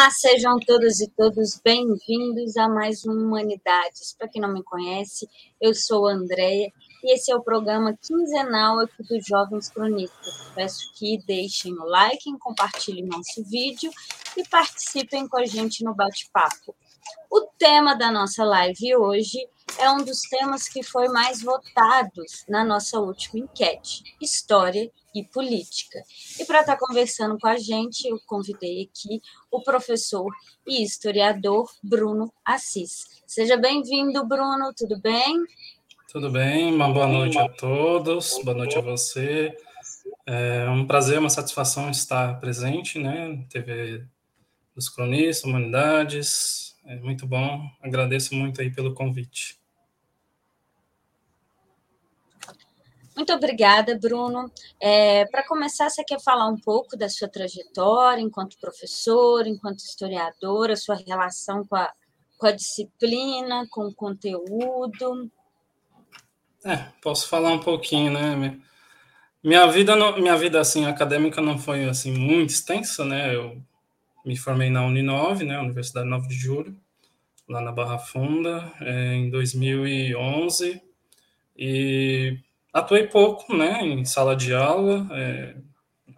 Olá, sejam todas e todos bem-vindos a mais um Humanidades. Para quem não me conhece, eu sou a Andrea e esse é o programa quinzenal aqui dos Jovens Cronistas. Peço que deixem o like, compartilhem nosso vídeo e participem com a gente no bate-papo. O tema da nossa live hoje é um dos temas que foi mais votados na nossa última enquete: história e política. E para estar conversando com a gente, eu convidei aqui o professor e historiador Bruno Assis. Seja bem-vindo, Bruno, tudo bem? Tudo bem, uma boa noite a todos, boa noite a você. É um prazer, uma satisfação estar presente, né? TV dos Cronistas, Humanidades, é muito bom, agradeço muito aí pelo convite. Muito obrigada, Bruno. É, Para começar, você quer falar um pouco da sua trajetória enquanto professor, enquanto historiador, a sua relação com a, com a disciplina, com o conteúdo? É, posso falar um pouquinho, né? Minha vida, minha vida assim acadêmica não foi assim muito extensa, né? Eu me formei na Uninove, né? Universidade 9 de Julho, lá na Barra Funda, é, em 2011 e Atuei pouco, né, em sala de aula, é,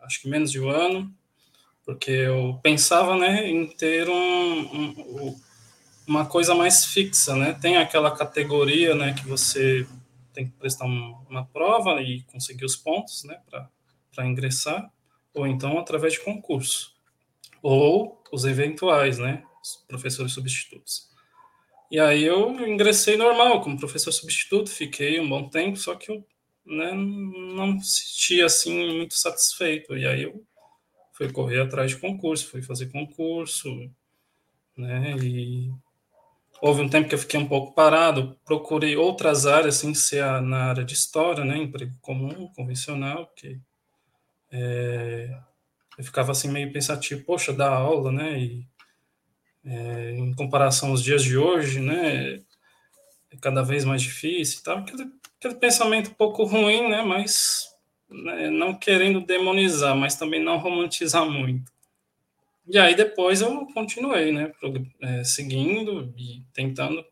acho que menos de um ano, porque eu pensava, né, em ter um, um, uma coisa mais fixa, né, tem aquela categoria, né, que você tem que prestar uma prova e conseguir os pontos, né, para ingressar, ou então através de concurso, ou os eventuais, né, os professores substitutos. E aí eu ingressei normal como professor substituto, fiquei um bom tempo, só que eu né, não me sentia assim muito satisfeito. E aí eu fui correr atrás de concurso, fui fazer concurso, né, e houve um tempo que eu fiquei um pouco parado, procurei outras áreas, sem ser na área de história, né, emprego comum, convencional, que é, eu ficava assim meio pensativo, poxa, dar aula, né, e é, em comparação aos dias de hoje, né, é cada vez mais difícil e tal, aquele pensamento um pouco ruim, né? Mas né, não querendo demonizar, mas também não romantizar muito. E aí depois eu continuei, né? É, seguindo e tentando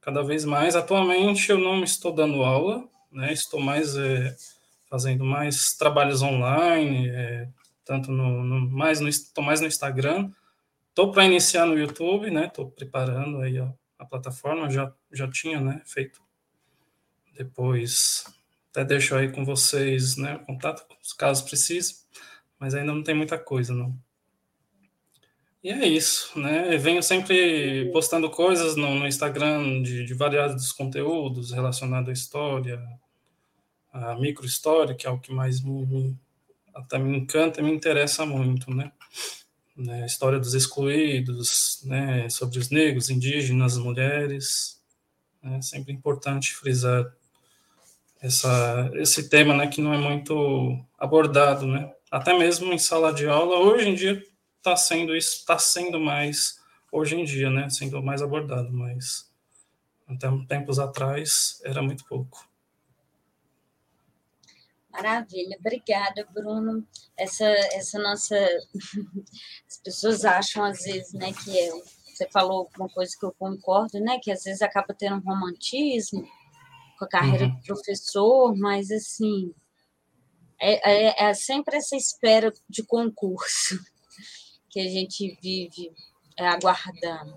cada vez mais. Atualmente eu não estou dando aula, né? Estou mais é, fazendo mais trabalhos online, é, tanto no, no, mais no estou mais no Instagram. Estou para iniciar no YouTube, né? Estou preparando aí a, a plataforma. Já já tinha, né? Feito depois até deixo aí com vocês, né, contato caso precise, mas ainda não tem muita coisa, não. E é isso, né? Eu venho sempre postando coisas no, no Instagram de, de, variados conteúdos relacionados à história, a microhistória, que é o que mais me, até me encanta e me interessa muito, né? né? História dos excluídos, né? Sobre os negros, indígenas, mulheres. Né? sempre importante frisar essa, esse tema, né, que não é muito abordado, né? Até mesmo em sala de aula, hoje em dia está sendo isso, está sendo mais hoje em dia, né, sendo mais abordado, mas até tempos atrás era muito pouco. Maravilha, obrigada, Bruno. Essa, essa nossa. As pessoas acham, às vezes, né, que é. Você falou uma coisa que eu concordo, né, que às vezes acaba tendo um romantismo, com a carreira uhum. de professor, mas assim é, é, é, sempre essa espera de concurso que a gente vive é, aguardando.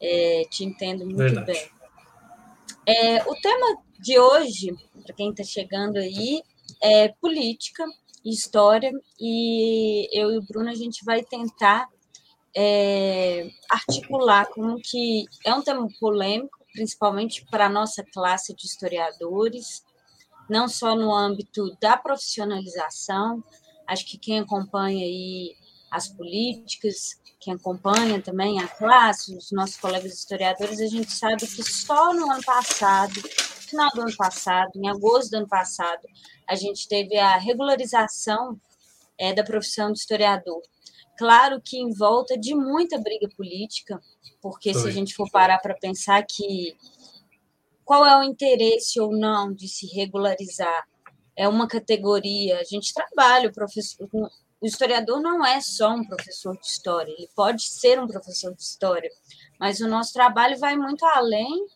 É, te entendo muito Verdade. bem. É, o tema de hoje, para quem está chegando aí, é política e história, e eu e o Bruno a gente vai tentar é, articular como que é um tema polêmico, principalmente para a nossa classe de historiadores, não só no âmbito da profissionalização, acho que quem acompanha aí as políticas, quem acompanha também a classe, os nossos colegas historiadores, a gente sabe que só no ano passado, final do ano passado, em agosto do ano passado, a gente teve a regularização é, da profissão de historiador. Claro que em volta de muita briga política, porque Foi. se a gente for parar para pensar que qual é o interesse ou não de se regularizar, é uma categoria, a gente trabalha, o professor, o historiador não é só um professor de história, ele pode ser um professor de história, mas o nosso trabalho vai muito além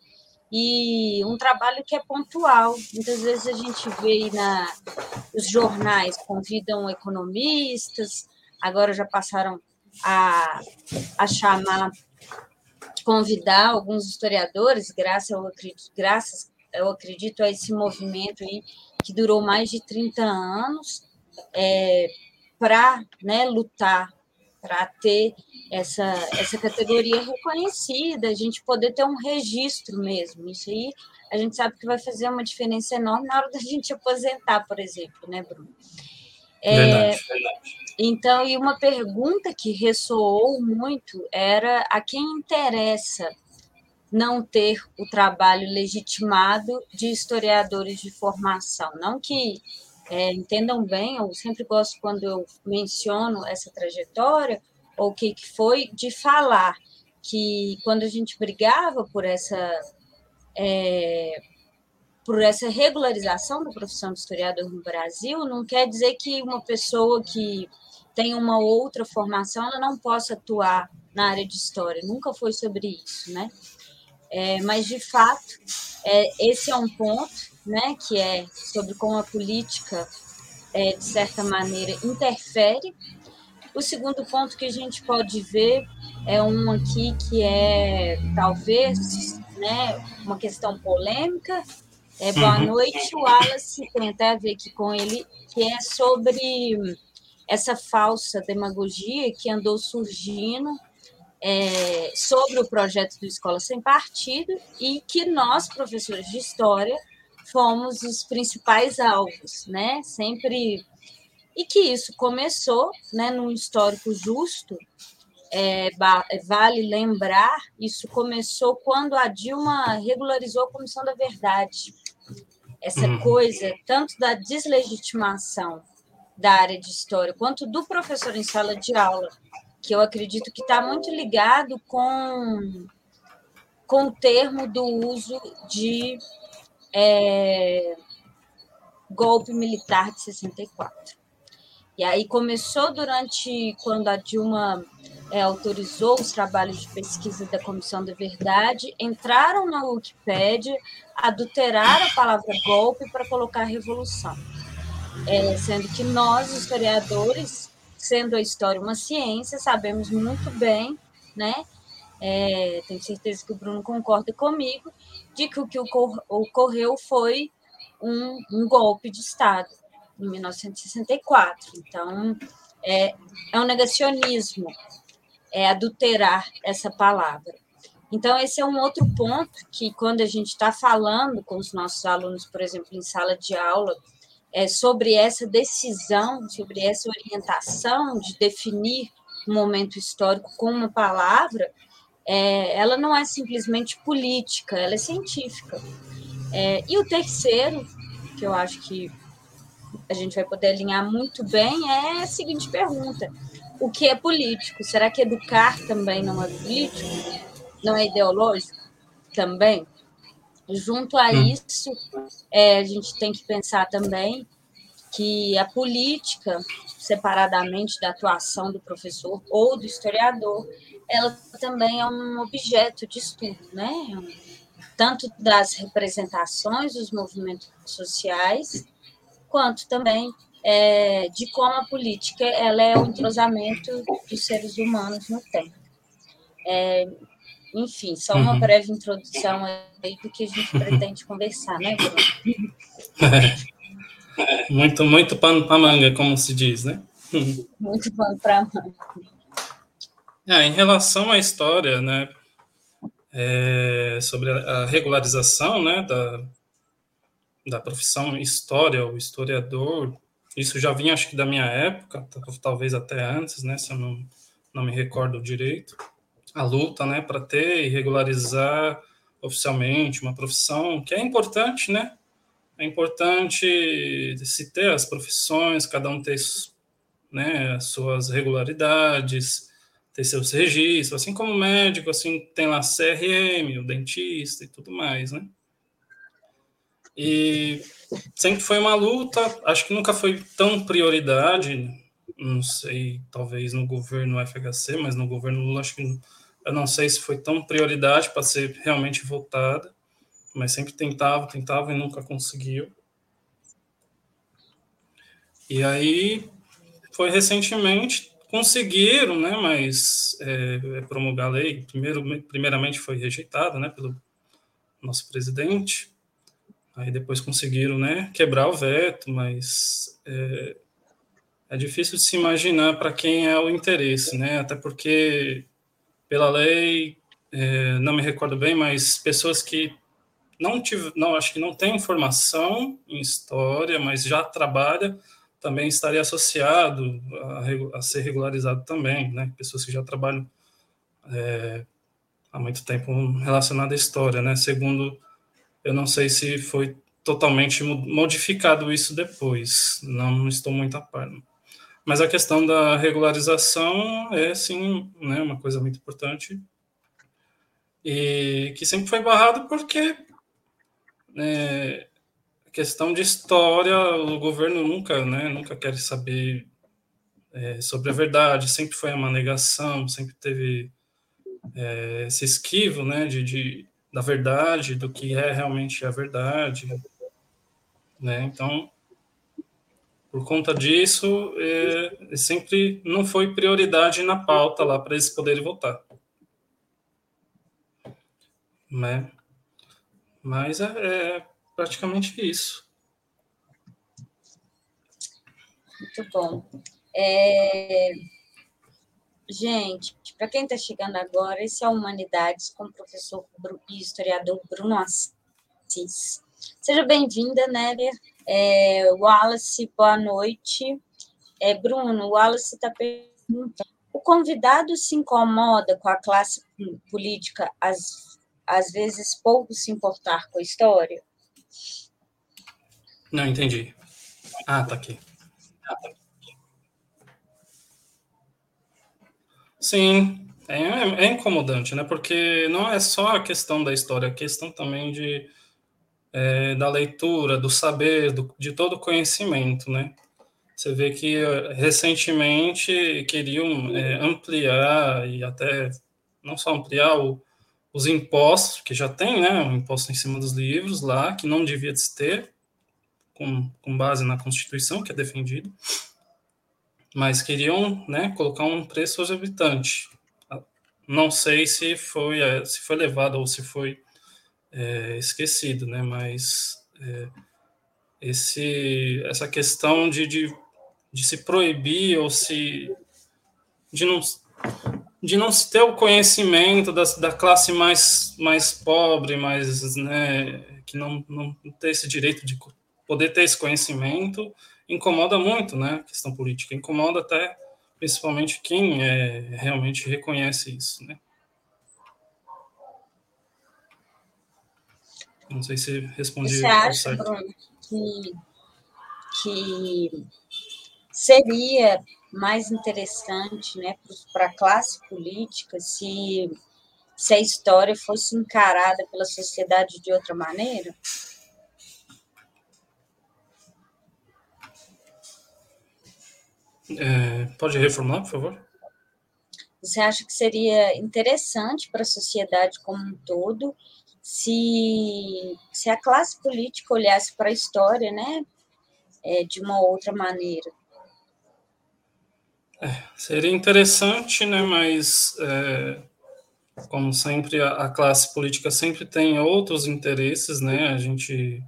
e um trabalho que é pontual. Muitas vezes a gente vê na os jornais convidam economistas, agora já passaram a, a chamar, convidar alguns historiadores, graças eu acredito, graças eu acredito a esse movimento aí que durou mais de 30 anos é, para né, lutar para ter essa, essa categoria reconhecida, a gente poder ter um registro mesmo. Isso aí a gente sabe que vai fazer uma diferença enorme na hora da gente aposentar, por exemplo, né, Bruno? É, verdade, verdade. Então, e uma pergunta que ressoou muito era a quem interessa não ter o trabalho legitimado de historiadores de formação. Não que é, entendam bem, eu sempre gosto quando eu menciono essa trajetória, ou o que, que foi, de falar que quando a gente brigava por essa, é, por essa regularização da profissão de historiador no Brasil, não quer dizer que uma pessoa que tem uma outra formação ela não possa atuar na área de história. Nunca foi sobre isso, né? É, mas, de fato, é, esse é um ponto né, que é sobre como a política, é, de certa maneira, interfere. O segundo ponto que a gente pode ver é um aqui que é, talvez, né, uma questão polêmica. É, boa uhum. noite, Wallace, tem até a ver aqui com ele, que é sobre essa falsa demagogia que andou surgindo é, sobre o projeto do Escola Sem Partido e que nós, professores de História, fomos os principais alvos, né? Sempre e que isso começou, né, num histórico justo. É, vale lembrar, isso começou quando a Dilma regularizou a Comissão da Verdade. Essa uhum. coisa, tanto da deslegitimação da área de história, quanto do professor em sala de aula, que eu acredito que está muito ligado com, com o termo do uso de é, golpe militar de 64. E aí começou durante quando a Dilma é, autorizou os trabalhos de pesquisa da Comissão da Verdade, entraram na Wikipédia, adulteraram a palavra golpe para colocar revolução. É, sendo que nós, historiadores, sendo a história uma ciência, sabemos muito bem, né? É, tenho certeza que o Bruno concorda comigo, de que o que ocorreu foi um, um golpe de Estado em 1964. Então, é, é um negacionismo, é adulterar essa palavra. Então, esse é um outro ponto que, quando a gente está falando com os nossos alunos, por exemplo, em sala de aula, é, sobre essa decisão, sobre essa orientação de definir um momento histórico com uma palavra, é, ela não é simplesmente política, ela é científica. É, e o terceiro, que eu acho que a gente vai poder alinhar muito bem, é a seguinte pergunta: o que é político? Será que educar também não é político? Não é ideológico também? Junto a hum. isso, é, a gente tem que pensar também que a política, separadamente da atuação do professor ou do historiador, ela também é um objeto de estudo, né? Tanto das representações dos movimentos sociais, quanto também é, de como a política ela é o entrosamento dos seres humanos no tempo. É, enfim, só uma uhum. breve introdução aí do que a gente pretende conversar, né, Bruno? muito, muito pano para manga, como se diz, né? Muito pano para manga. É, em relação à história, né, é, sobre a regularização, né, da, da profissão história, o historiador, isso já vinha, acho que da minha época, talvez até antes, né, se eu não, não me recordo direito, a luta, né, para ter e regularizar oficialmente uma profissão que é importante, né, é importante se ter as profissões, cada um ter né, as suas regularidades, ter seus registros, assim como o médico, assim, tem lá CRM, o dentista e tudo mais, né? E sempre foi uma luta, acho que nunca foi tão prioridade não sei, talvez no governo FHC, mas no governo Lula, acho que eu não sei se foi tão prioridade para ser realmente votada, mas sempre tentava, tentava e nunca conseguiu. E aí foi recentemente conseguiram, né, mas é, é, promulgar a lei, primeiro, primeiramente foi rejeitada, né, pelo nosso presidente, aí depois conseguiram, né, quebrar o veto, mas é, é difícil de se imaginar para quem é o interesse, né, até porque pela lei, é, não me recordo bem, mas pessoas que não tive, não acho que não tem formação em história, mas já trabalha também estaria associado a, a ser regularizado também, né? Pessoas que já trabalham é, há muito tempo relacionado à história, né? Segundo, eu não sei se foi totalmente modificado isso depois, não estou muito a par. Mas a questão da regularização é, sim, né, uma coisa muito importante e que sempre foi barrado porque é, questão de história, o governo nunca, né, nunca quer saber é, sobre a verdade, sempre foi uma negação, sempre teve é, esse esquivo, né, de, de, da verdade, do que é realmente a verdade, né, então, por conta disso, é, sempre não foi prioridade na pauta lá para eles poderem votar. Né? Mas é, é praticamente isso. Muito bom. É... Gente, para quem está chegando agora, esse é Humanidades com o professor e historiador Bruno Assis. Seja bem-vinda, Nélia. É, Wallace, boa noite. É, Bruno, o Wallace está perguntando: o convidado se incomoda com a classe política, às, às vezes pouco se importar com a história? Não, entendi. Ah, tá aqui. Ah, tá aqui. Sim, é, é, incomodante, né? Porque não é só a questão da história, é a questão também de, é, da leitura, do saber, do, de todo o conhecimento, né? Você vê que eh, recentemente queriam é, ampliar e até não só ampliar o, os impostos, que já tem, né, um imposto em cima dos livros lá, que não devia se ter, com, com base na Constituição, que é defendido, mas queriam né, colocar um preço exorbitante. Não sei se foi, é, se foi levado ou se foi é, esquecido, né, mas é, esse, essa questão de, de, de se proibir ou se de não de não se ter o conhecimento da, da classe mais, mais pobre, mais, né, que não, não tem esse direito de poder ter esse conhecimento incomoda muito, né? A questão política incomoda até principalmente quem é, realmente reconhece isso, né? Não sei se respondi. Você acha, Bruno, que, que seria mais interessante, né, para a classe política se se a história fosse encarada pela sociedade de outra maneira? É, pode reformular, por favor? Você acha que seria interessante para a sociedade como um todo se, se a classe política olhasse para a história né, é, de uma outra maneira? É, seria interessante, né, mas é, como sempre a, a, classe política sempre tem outros interesses, né? A gente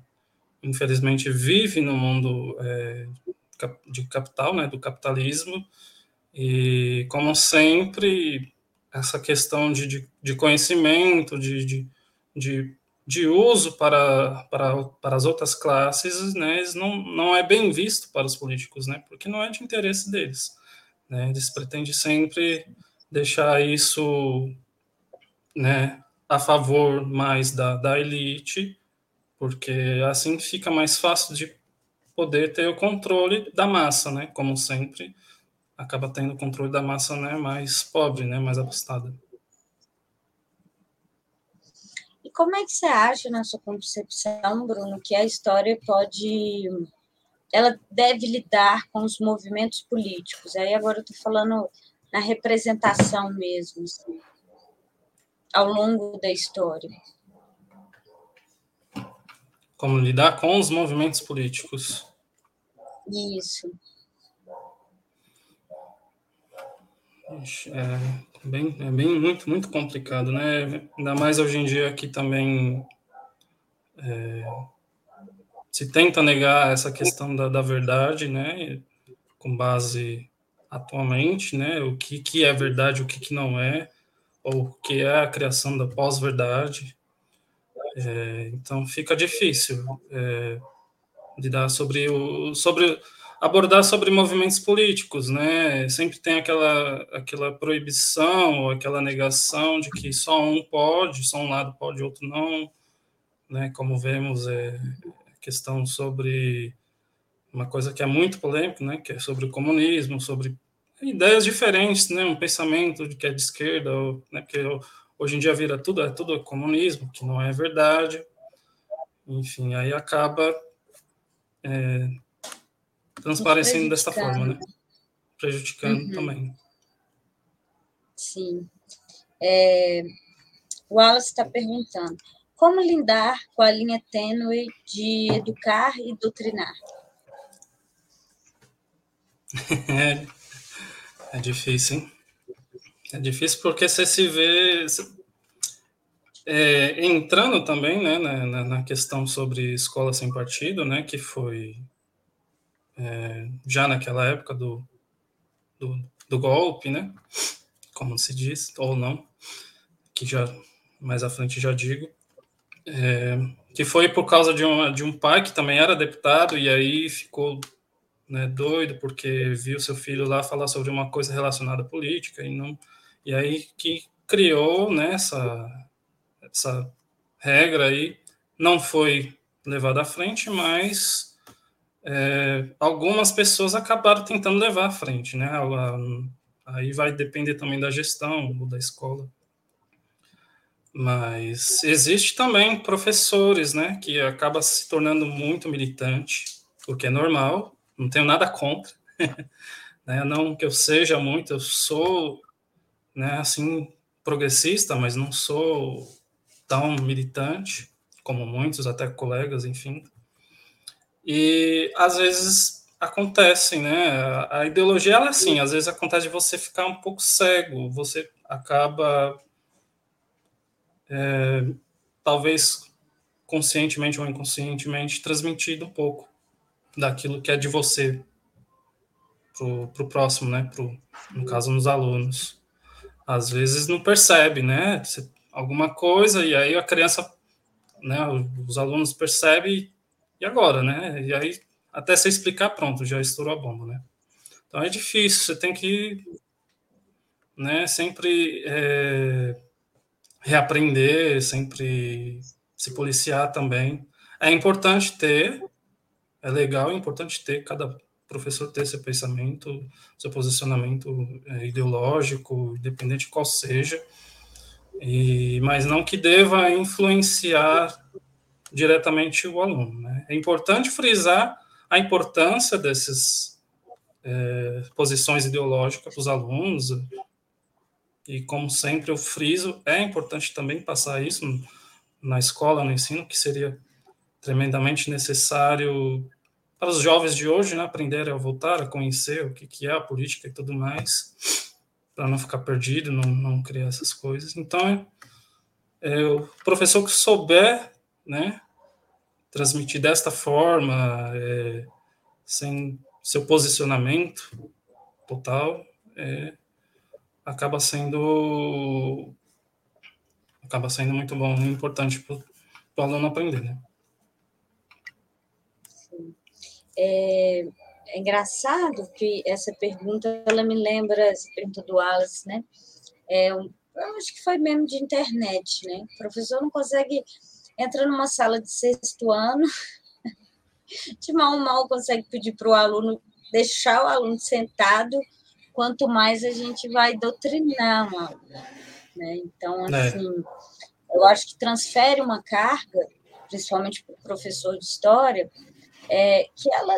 infelizmente vive no mundo é, de capital, né, do capitalismo, e como sempre, essa questão de, de, de conhecimento, de, de, de, de uso para, para, para as outras classes, né, não, não é bem visto para os políticos, né, porque não é de interesse deles. Né, eles pretendem sempre deixar isso né, a favor mais da, da elite, porque assim fica mais fácil de poder ter o controle da massa, né? Como sempre, acaba tendo o controle da massa, né? Mais pobre, né? Mais abastada. E como é que você acha, na sua concepção, Bruno, que a história pode ela deve lidar com os movimentos políticos? Aí agora eu estou falando na representação mesmo, assim, ao longo da história. Como lidar com os movimentos políticos? Isso. É bem, é bem muito, muito complicado, né? Ainda mais hoje em dia que também é, se tenta negar essa questão da, da verdade, né? Com base atualmente, né? O que, que é verdade, o que, que não é, ou o que é a criação da pós-verdade. É, então fica difícil é, lidar sobre o sobre abordar sobre movimentos políticos, né? Sempre tem aquela, aquela proibição ou aquela negação de que só um pode, só um lado pode, outro não, né? Como vemos, é questão sobre uma coisa que é muito polêmica, né? Que é sobre o comunismo, sobre ideias diferentes, né? Um pensamento de que é de esquerda, ou, né? Que hoje em dia vira tudo é tudo comunismo, que não é verdade. Enfim, aí acaba é, transparecendo dessa forma, né? Prejudicando uhum. também. Sim. É, o Wallace está perguntando: como lidar com a linha tênue de educar e doutrinar? É, difícil, hein? É difícil porque você se vê é, entrando também né, na, na, questão sobre escola sem partido, né, que foi é, já naquela época do, do, do, golpe, né? Como se diz, ou não, que já mais à frente já digo, é, que foi por causa de, uma, de um pai que também era deputado e aí ficou né, doido porque viu seu filho lá falar sobre uma coisa relacionada à política e não e aí que criou né, essa, essa regra aí não foi levada à frente, mas é, algumas pessoas acabaram tentando levar à frente, né? Aí vai depender também da gestão ou da escola. Mas existe também professores, né, que acaba se tornando muito militante, o que é normal, não tenho nada contra, né? Não que eu seja muito, eu sou, né, assim, progressista, mas não sou tão militante como muitos, até colegas, enfim. E às vezes acontecem, né? A ideologia ela é assim, às vezes acontece de você ficar um pouco cego, você acaba é, talvez conscientemente ou inconscientemente transmitindo um pouco daquilo que é de você para o próximo, né? Pro, no caso, nos alunos. Às vezes não percebe, né? Alguma coisa, e aí a criança, né? Os alunos percebem e agora, né? E aí, até você explicar, pronto, já estourou a bomba, né? Então é difícil, você tem que né, sempre é, reaprender, sempre se policiar também. É importante ter, é legal, é importante ter, cada professor ter seu pensamento, seu posicionamento é, ideológico, independente de qual seja, e, mas não que deva influenciar diretamente o aluno. Né? É importante frisar a importância dessas é, posições ideológicas para os alunos, e como sempre eu friso, é importante também passar isso na escola, no ensino, que seria tremendamente necessário para os jovens de hoje, né, aprenderem a voltar a conhecer o que, que é a política e tudo mais, para não ficar perdido, não, não criar essas coisas. Então, é, o professor que souber né? Transmitir desta forma, é, sem seu posicionamento total, é, acaba sendo acaba sendo muito bom e importante para o aluno aprender, né? É, é, engraçado que essa pergunta, ela me lembra, essa pergunta do Alice, né? É, eu acho que foi mesmo de internet, né? O professor não consegue entra numa sala de sexto ano, de mal mal consegue pedir para o aluno deixar o aluno sentado, quanto mais a gente vai doutrinar o aluno. Né? Então, é. assim, é. eu acho que transfere uma carga, principalmente para o professor de história, é, que ela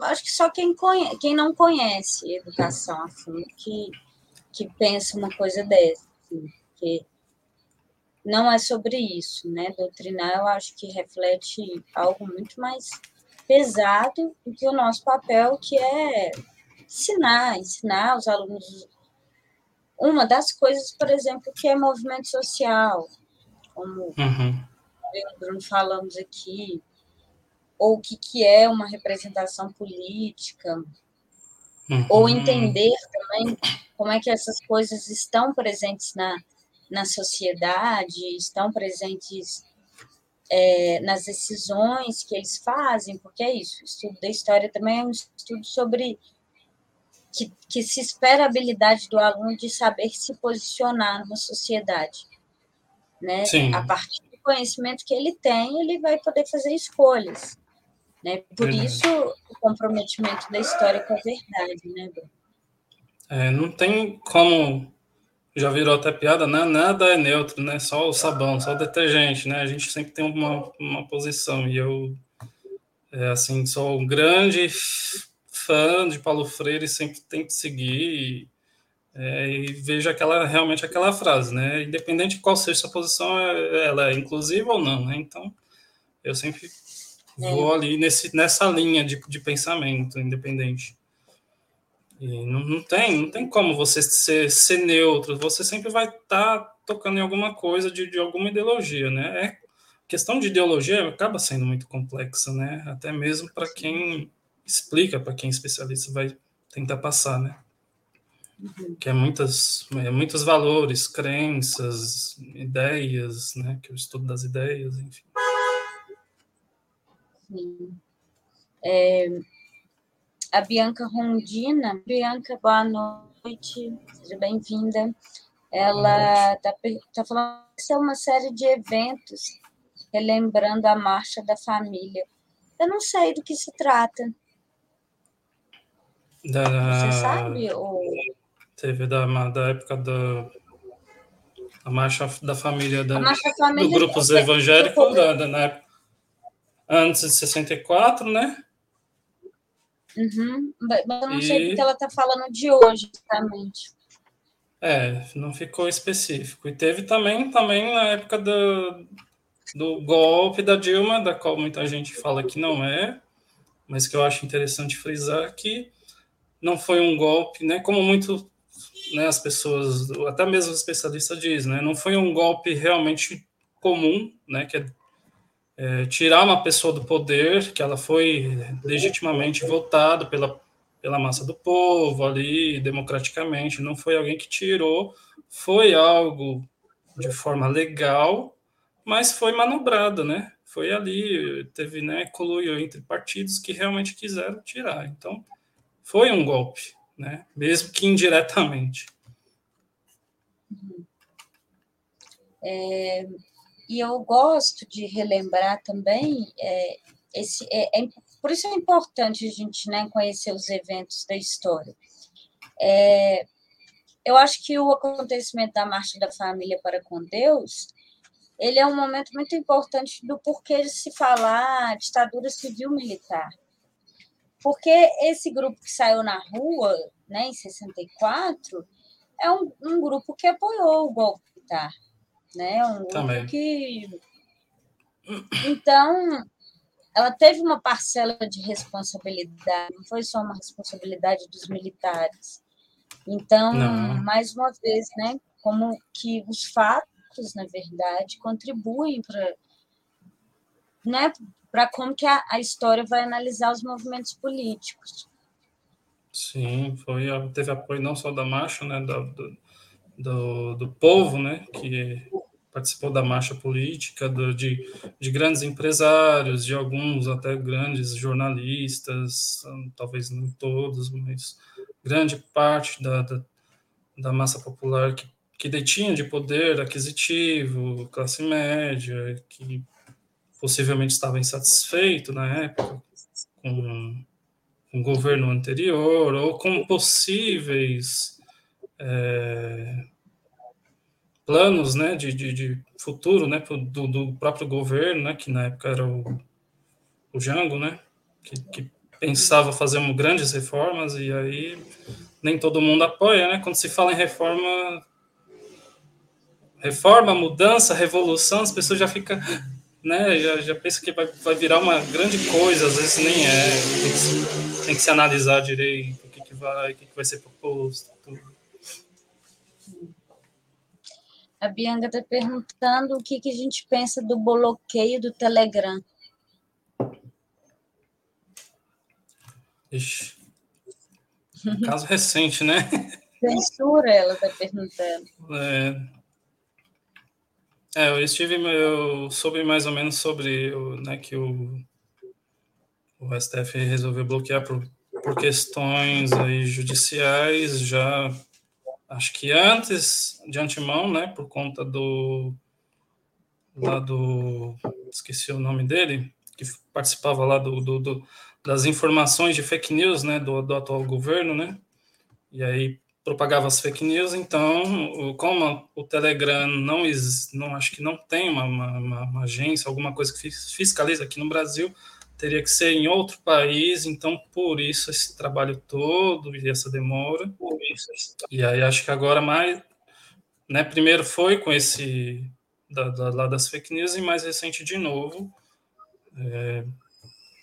acho que só quem, conhece, quem não conhece educação a fundo que, que pensa uma coisa dessa, assim, porque não é sobre isso, né? Doutrinar eu acho que reflete algo muito mais pesado do que o nosso papel, que é ensinar, ensinar os alunos. Uma das coisas, por exemplo, que é movimento social, como uhum. eu e o Bruno falamos aqui, ou o que, que é uma representação política, uhum. ou entender também como é que essas coisas estão presentes na, na sociedade, estão presentes é, nas decisões que eles fazem, porque é isso, o estudo da história também é um estudo sobre que, que se espera a habilidade do aluno de saber se posicionar numa sociedade. Né? Sim. A partir do conhecimento que ele tem, ele vai poder fazer escolhas. Né? Por verdade. isso, o comprometimento da história com a verdade, né, Bruno? É, não tem como. Já virou até piada, né? Nada é neutro, né? Só o sabão, só o detergente, né? A gente sempre tem uma, uma posição. E eu, é, assim, sou um grande fã de Paulo Freire, sempre tento seguir. É, e vejo aquela realmente aquela frase, né? Independente de qual seja a posição, é, ela é inclusiva ou não, né? Então, eu sempre é. vou ali nesse, nessa linha de, de pensamento independente. E não, não, tem, não tem como você ser, ser neutro, você sempre vai estar tá tocando em alguma coisa de, de alguma ideologia, né? É, questão de ideologia acaba sendo muito complexa, né? Até mesmo para quem explica, para quem é especialista vai tentar passar, né? Uhum. Que é muitas, é muitos valores, crenças, ideias, né? Que é o estudo das ideias, enfim. Sim. É, a Bianca Rondina. Bianca, boa noite, seja bem-vinda. Ela está tá falando que é uma série de eventos relembrando a Marcha da Família. Eu não sei do que se trata. Da, Você sabe? Ou... Teve da, da época da Marcha da Família, da, marcha família do grupos evangélicos, da, da, na época antes de 64, né? Uhum. Mas eu não e... sei porque ela está falando de hoje, exatamente. É, não ficou específico. E teve também, também na época do, do golpe da Dilma, da qual muita gente fala que não é, mas que eu acho interessante frisar que não foi um golpe, né? Como muito né, as pessoas, até mesmo os especialistas dizem, né? Não foi um golpe realmente comum, né? Que é é, tirar uma pessoa do poder, que ela foi legitimamente votada pela, pela massa do povo ali, democraticamente, não foi alguém que tirou, foi algo de forma legal, mas foi manobrado, né? Foi ali, teve, né, coluiu entre partidos que realmente quiseram tirar. Então, foi um golpe, né? Mesmo que indiretamente. É, e eu gosto de relembrar também é, esse é, é, por isso é importante a gente né, conhecer os eventos da história. É, eu acho que o acontecimento da Marcha da Família para com Deus ele é um momento muito importante do porquê de se falar ditadura civil-militar. Porque esse grupo que saiu na rua né, em 64 é um, um grupo que apoiou o golpe militar né? Um grupo Também. que. Então, ela teve uma parcela de responsabilidade, não foi só uma responsabilidade dos militares. Então, não. mais uma vez, né, como que os fatos, na verdade, contribuem para né, para como que a, a, história vai analisar os movimentos políticos. Sim, foi teve apoio não só da marcha, né, do, do, do povo, né, que participou da marcha política, do, de, de grandes empresários, de alguns até grandes jornalistas, talvez não todos, mas grande parte da, da, da massa popular que, que detinha de poder aquisitivo, classe média, que possivelmente estava insatisfeito na época com, o governo anterior, ou com possíveis é, planos né, de, de, de, futuro né, do, do próprio governo, né, que na época era o, o Jango, né, que, que pensava fazer grandes reformas e aí nem todo mundo apoia, né? Quando se fala em reforma, reforma, mudança, revolução, as pessoas já ficam, né? Já, já pensam que vai, vai virar uma grande coisa, às vezes nem é. Tem que se, tem que se analisar direito o que, que vai, o que, que vai ser proposto, tudo. A Bianca está perguntando o que, que a gente pensa do bloqueio do Telegram. Ixi. Um caso recente, né? Censura, ela está perguntando. É, é, eu estive, eu soube mais ou menos sobre né, que o, o STF resolveu bloquear por, por questões aí judiciais já acho que antes de antemão, né, por conta do lá do esqueci o nome dele, que participava lá do, do, do das informações de fake news, né, do, do atual governo, né, e aí propagava as fake news. Então, como o Telegram não, não acho que não tem uma, uma, uma agência, alguma coisa que fiscaliza aqui no Brasil, teria que ser em outro país, então por isso esse trabalho todo e essa demora. E aí acho que agora mais, né, primeiro foi com esse da, da, lá das fake news e mais recente de novo é,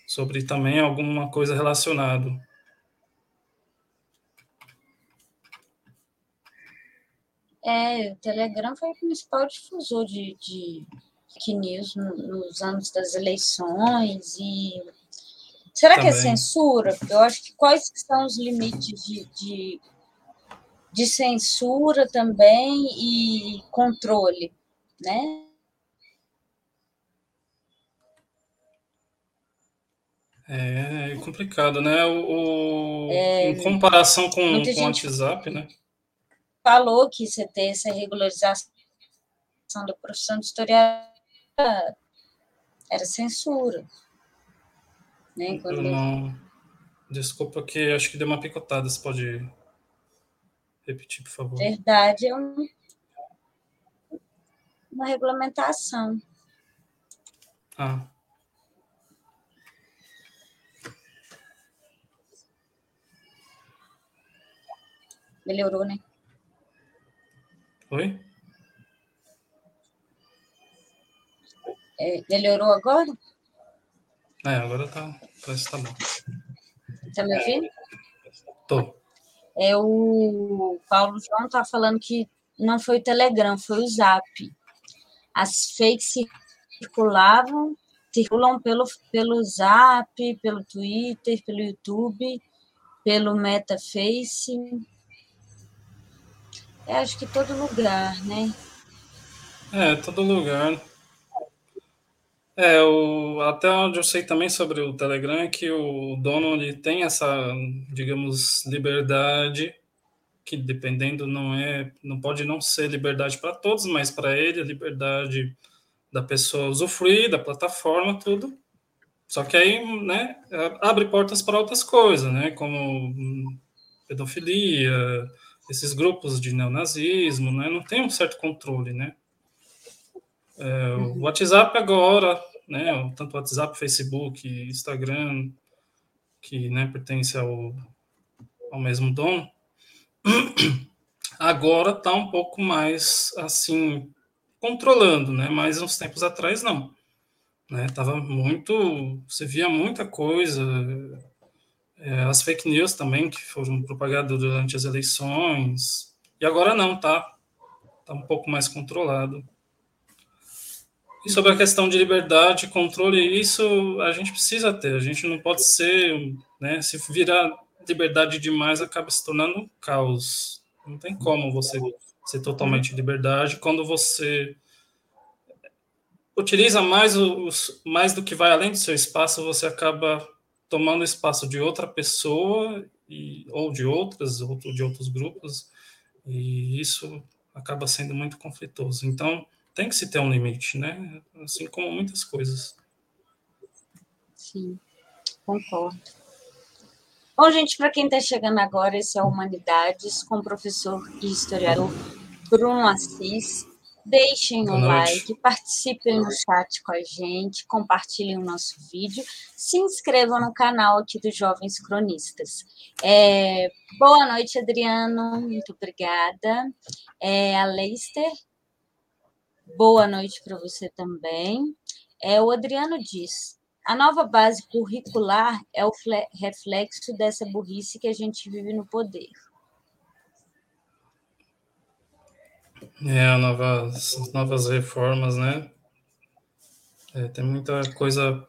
sobre também alguma coisa relacionada. É, o Telegram foi o principal difusor de, de fake news nos anos das eleições e será Também. que é censura? Eu acho que quais são os limites de, de, de censura também e controle, né? É complicado, né? O, o é, em comparação com, com o WhatsApp, né? Falou que você tem essa regularização da profissão de historiador era censura. Né? Quando... Não... Desculpa que acho que deu uma picotada. Você pode repetir, por favor? Verdade, é um... uma regulamentação. Ah. Melhorou, né? Oi? É, melhorou agora? É, agora tá, parece que tá bom. Tá me ouvindo? Tô. É, o Paulo João tá falando que não foi o Telegram, foi o Zap. As fakes circulavam, circulam pelo, pelo Zap, pelo Twitter, pelo YouTube, pelo MetaFace. É, acho que todo lugar, né? É, todo lugar. É, o, até onde eu sei também sobre o Telegram é que o dono ele tem essa, digamos, liberdade que dependendo não é, não pode não ser liberdade para todos, mas para ele a liberdade da pessoa usufruir da plataforma, tudo. Só que aí, né, abre portas para outras coisas, né, como pedofilia, esses grupos de neonazismo, né, não tem um certo controle, né. É, o uhum. WhatsApp agora, né, tanto WhatsApp, Facebook, Instagram, que né, pertence ao, ao mesmo dono, agora está um pouco mais assim controlando, né? Mas uns tempos atrás não, né? Tava muito, você via muita coisa, é, as fake news também que foram propagadas durante as eleições e agora não, tá? Tá um pouco mais controlado. E sobre a questão de liberdade, controle, isso a gente precisa ter. A gente não pode ser, né? Se virar liberdade demais, acaba se tornando um caos. Não tem como você ser totalmente liberdade quando você utiliza mais, os, mais do que vai além do seu espaço, você acaba tomando espaço de outra pessoa e, ou de outras, ou de outros grupos, e isso acaba sendo muito conflitoso. Então, tem que se ter um limite, né? Assim como muitas coisas. Sim, concordo. Bom, gente, para quem está chegando agora, esse é Humanidades com o professor e historiador Bruno Assis. Deixem um like, participem no chat com a gente, compartilhem o nosso vídeo, se inscrevam no canal aqui dos Jovens Cronistas. É, boa noite, Adriano, muito obrigada. É, a Leister, boa noite para você também. É, o Adriano diz: a nova base curricular é o reflexo dessa burrice que a gente vive no poder. É, novas, novas reformas, né? É, tem muita coisa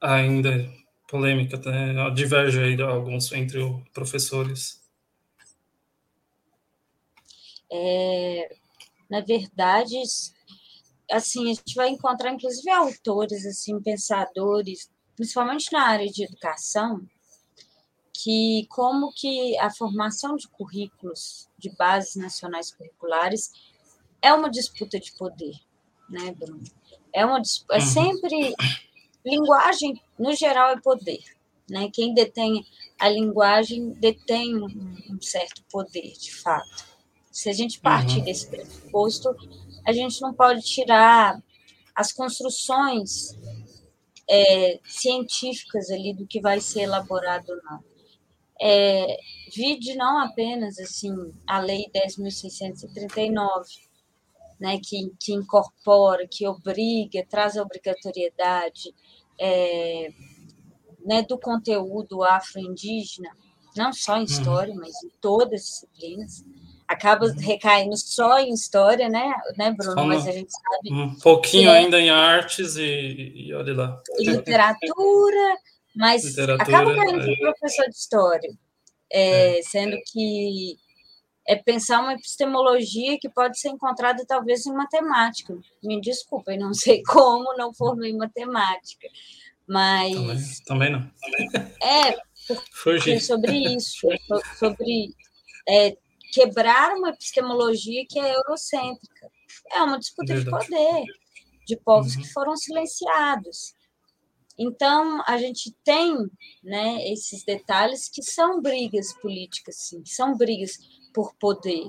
ainda polêmica, né? diverge aí alguns entre os professores. É, na verdade, assim, a gente vai encontrar inclusive autores, assim, pensadores, principalmente na área de educação, que como que a formação de currículos de bases nacionais curriculares é uma disputa de poder, né, Bruno? É uma é uhum. sempre linguagem no geral é poder, né? Quem detém a linguagem detém um, certo poder, de fato. Se a gente partir uhum. desse pressuposto, a gente não pode tirar as construções é, científicas ali do que vai ser elaborado não. É, vide não apenas assim a Lei 10.639, né, que, que incorpora, que obriga, traz a obrigatoriedade é, né, do conteúdo afro-indígena, não só em história, uhum. mas em todas as disciplinas. Acaba uhum. recaindo só em história, né, né Bruno? mas a gente sabe. Um pouquinho é, ainda em artes e, e olha lá. Literatura, mas literatura, acaba caindo é, professor de história. É, é, sendo que é pensar uma epistemologia que pode ser encontrada talvez em matemática. Me desculpem, não sei como, não formei matemática, mas também, também não. É porque sobre isso, sobre é, quebrar uma epistemologia que é eurocêntrica. É uma disputa Verdade. de poder de povos uhum. que foram silenciados. Então, a gente tem né, esses detalhes que são brigas políticas, sim, que são brigas por poder.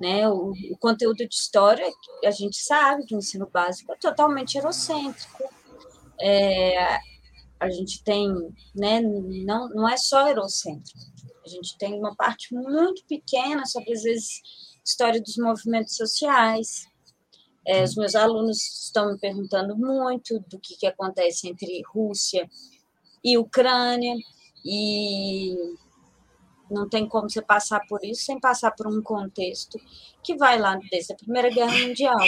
Né? O, o, conteúdo de história, a gente sabe que o ensino básico é totalmente eurocêntrico. É, a gente tem, né, não, não é só eurocêntrico, a gente tem uma parte muito pequena sobre, às vezes, história dos movimentos sociais. É, os meus alunos estão me perguntando muito do que, que acontece entre Rússia e Ucrânia, e não tem como você passar por isso sem passar por um contexto que vai lá desde a Primeira Guerra Mundial.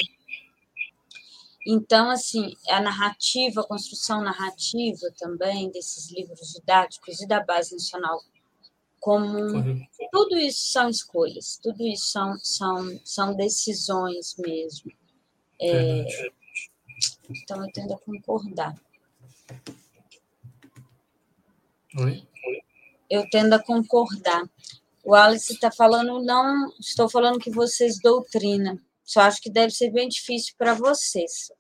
Então, assim, a narrativa, a construção narrativa também desses livros didáticos e da base nacional comum, tudo isso são escolhas, tudo isso são, são, são decisões mesmo. É, então, eu tendo a concordar. Oi? Eu tendo a concordar. O Alice está falando, não estou falando que vocês doutrinam, só acho que deve ser bem difícil para vocês.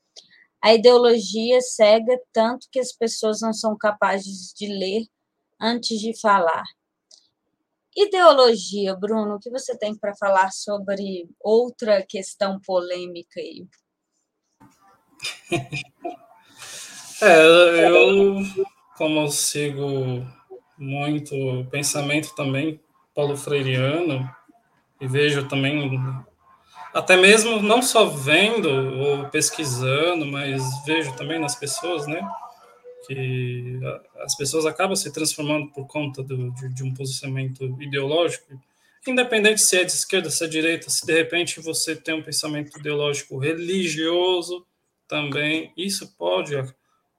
A ideologia cega tanto que as pessoas não são capazes de ler antes de falar. Ideologia, Bruno, o que você tem para falar sobre outra questão polêmica aí? É, eu, como sigo muito pensamento também paulo freireano e vejo também até mesmo não só vendo ou pesquisando, mas vejo também nas pessoas, né, que as pessoas acabam se transformando por conta do, de, de, um posicionamento ideológico, independente se é de esquerda, se é de direita, se de repente você tem um pensamento ideológico religioso também, isso pode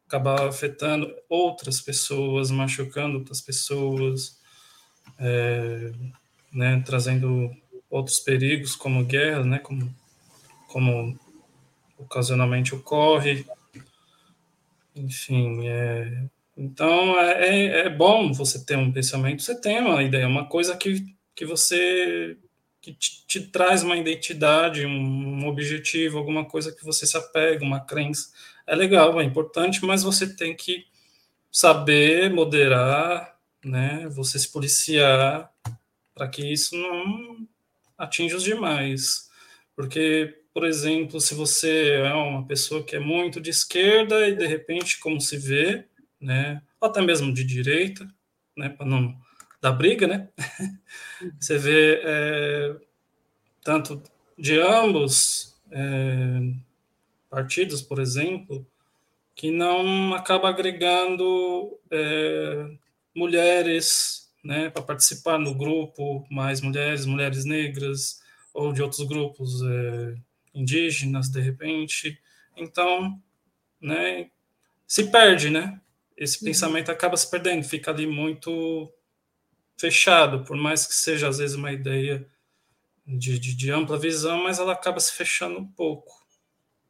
acabar afetando outras pessoas, machucando outras pessoas, é, né, trazendo outros perigos como guerra, né, como, como ocasionalmente ocorre. Enfim, é, então é, é, é bom você ter um pensamento, você tem uma ideia, uma coisa que, que você que te, te traz uma identidade, um, um objetivo, alguma coisa que você se apega, uma crença é legal, é importante, mas você tem que saber moderar, né? Você se policiar para que isso não atinja os demais. Porque, por exemplo, se você é uma pessoa que é muito de esquerda e de repente, como se vê, né, ou até mesmo de direita, né, para não dar briga, né, você vê é, tanto de ambos é, partidos, por exemplo, que não acaba agregando é, mulheres né, para participar no grupo, mais mulheres, mulheres negras, ou de outros grupos é, indígenas, de repente. Então, né, se perde, né? Esse uhum. pensamento acaba se perdendo, fica ali muito fechado, por mais que seja às vezes uma ideia de, de, de ampla visão, mas ela acaba se fechando um pouco,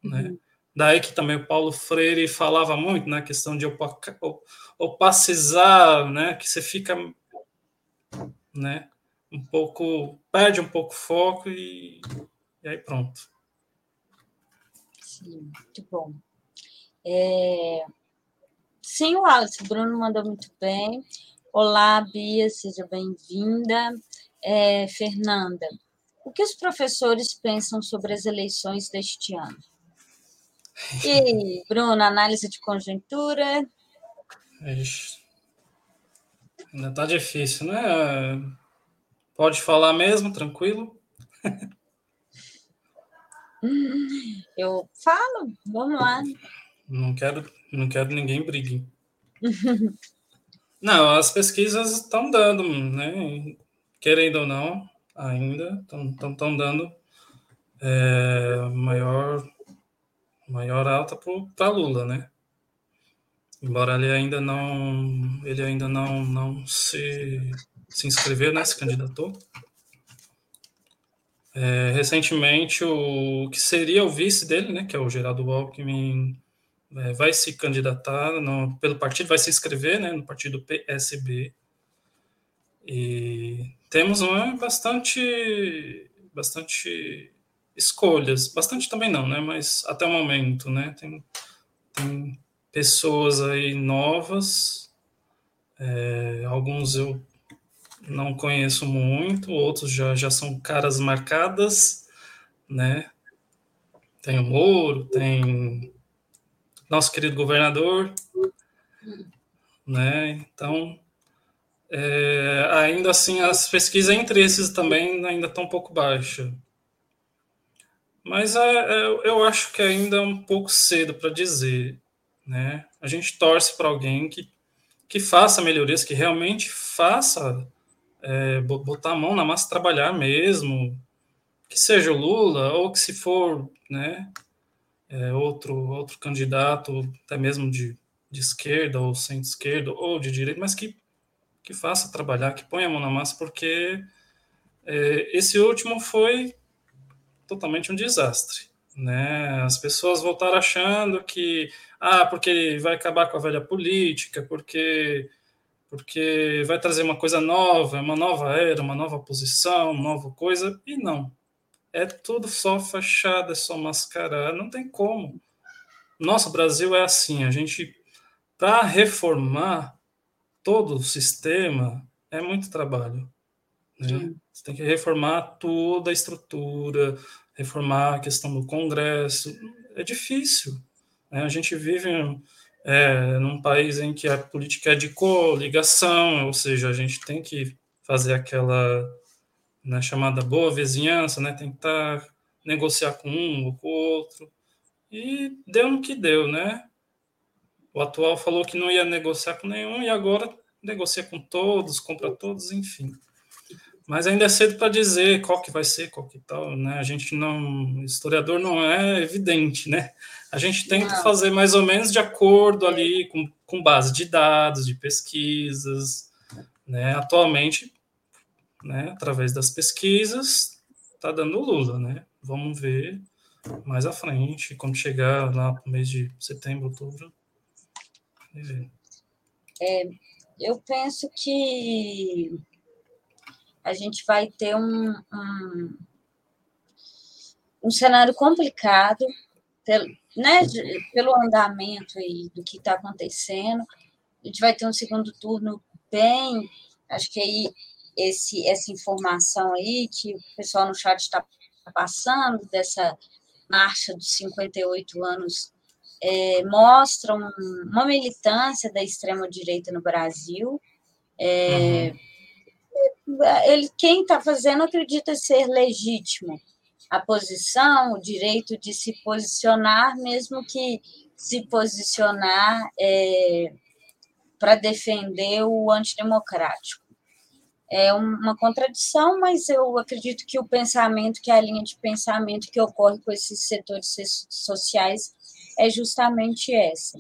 né? Uhum. Daí que também o Paulo Freire falava muito na né, questão de opacizar, né, que você fica, né, um pouco, perde um pouco o foco e, e aí pronto. Sim, muito bom. É... Sim, o Alice, o Bruno mandou muito bem. Olá, Bia, seja bem-vinda. É, Fernanda, o que os professores pensam sobre as eleições deste ano? E, Bruno, análise de conjuntura? Ixi. Ainda tá difícil, né? Pode falar mesmo, tranquilo? Eu falo, vamos lá. Não quero, não quero ninguém brigue. não, as pesquisas estão dando, né? Querendo ou não, ainda estão dando é, maior maior alta para Lula, né? Embora ele ainda não ele ainda não não se se inscreveu, né? Se candidatou. É, recentemente, o que seria o vice dele, né, que é o Geraldo Alckmin, é, vai se candidatar no, pelo partido, vai se inscrever né, no partido PSB. E temos uma, bastante, bastante escolhas, bastante também não, né, mas até o momento, né, tem, tem pessoas aí novas, é, alguns eu não conheço muito, outros já, já são caras marcadas, né? Tem o Moro, tem nosso querido governador, né? Então, é, ainda assim, as pesquisas entre esses também ainda estão um pouco baixas. Mas é, é, eu acho que ainda é um pouco cedo para dizer, né? A gente torce para alguém que, que faça melhorias, que realmente faça é, botar a mão na massa, trabalhar mesmo, que seja o Lula, ou que se for né, é, outro, outro candidato, até mesmo de, de esquerda, ou centro-esquerda, ou de direita, mas que, que faça trabalhar, que ponha a mão na massa, porque é, esse último foi totalmente um desastre. Né? As pessoas voltaram achando que, ah, porque vai acabar com a velha política, porque porque vai trazer uma coisa nova, uma nova era, uma nova posição, uma nova coisa, e não. É tudo só fachada, é só mascarar, não tem como. Nosso Brasil é assim, a gente, para reformar todo o sistema, é muito trabalho. Né? Você tem que reformar toda a estrutura, reformar a questão do Congresso, é difícil. Né? A gente vive é, num país em que a política é de coligação, ou seja, a gente tem que fazer aquela né, chamada boa vizinhança, né, tentar negociar com um ou com o outro, e deu no que deu, né? O atual falou que não ia negociar com nenhum e agora negocia com todos, compra todos, enfim. Mas ainda é cedo para dizer qual que vai ser, qual que tal, né? A gente não, historiador não é evidente, né? A gente tenta Não. fazer mais ou menos de acordo ali com, com base de dados, de pesquisas, né? Atualmente, né, através das pesquisas, está dando Lula, né? Vamos ver mais à frente, quando chegar lá no mês de setembro, outubro. É, eu penso que a gente vai ter um, um, um cenário complicado né, pelo andamento aí do que está acontecendo, a gente vai ter um segundo turno bem, acho que aí esse, essa informação aí que o pessoal no chat está passando, dessa marcha dos 58 anos é, mostram uma militância da extrema-direita no Brasil. É, uhum. Ele, quem está fazendo acredita ser legítimo a posição, o direito de se posicionar, mesmo que se posicionar é, para defender o antidemocrático. É uma contradição, mas eu acredito que o pensamento, que a linha de pensamento que ocorre com esses setores sociais é justamente essa.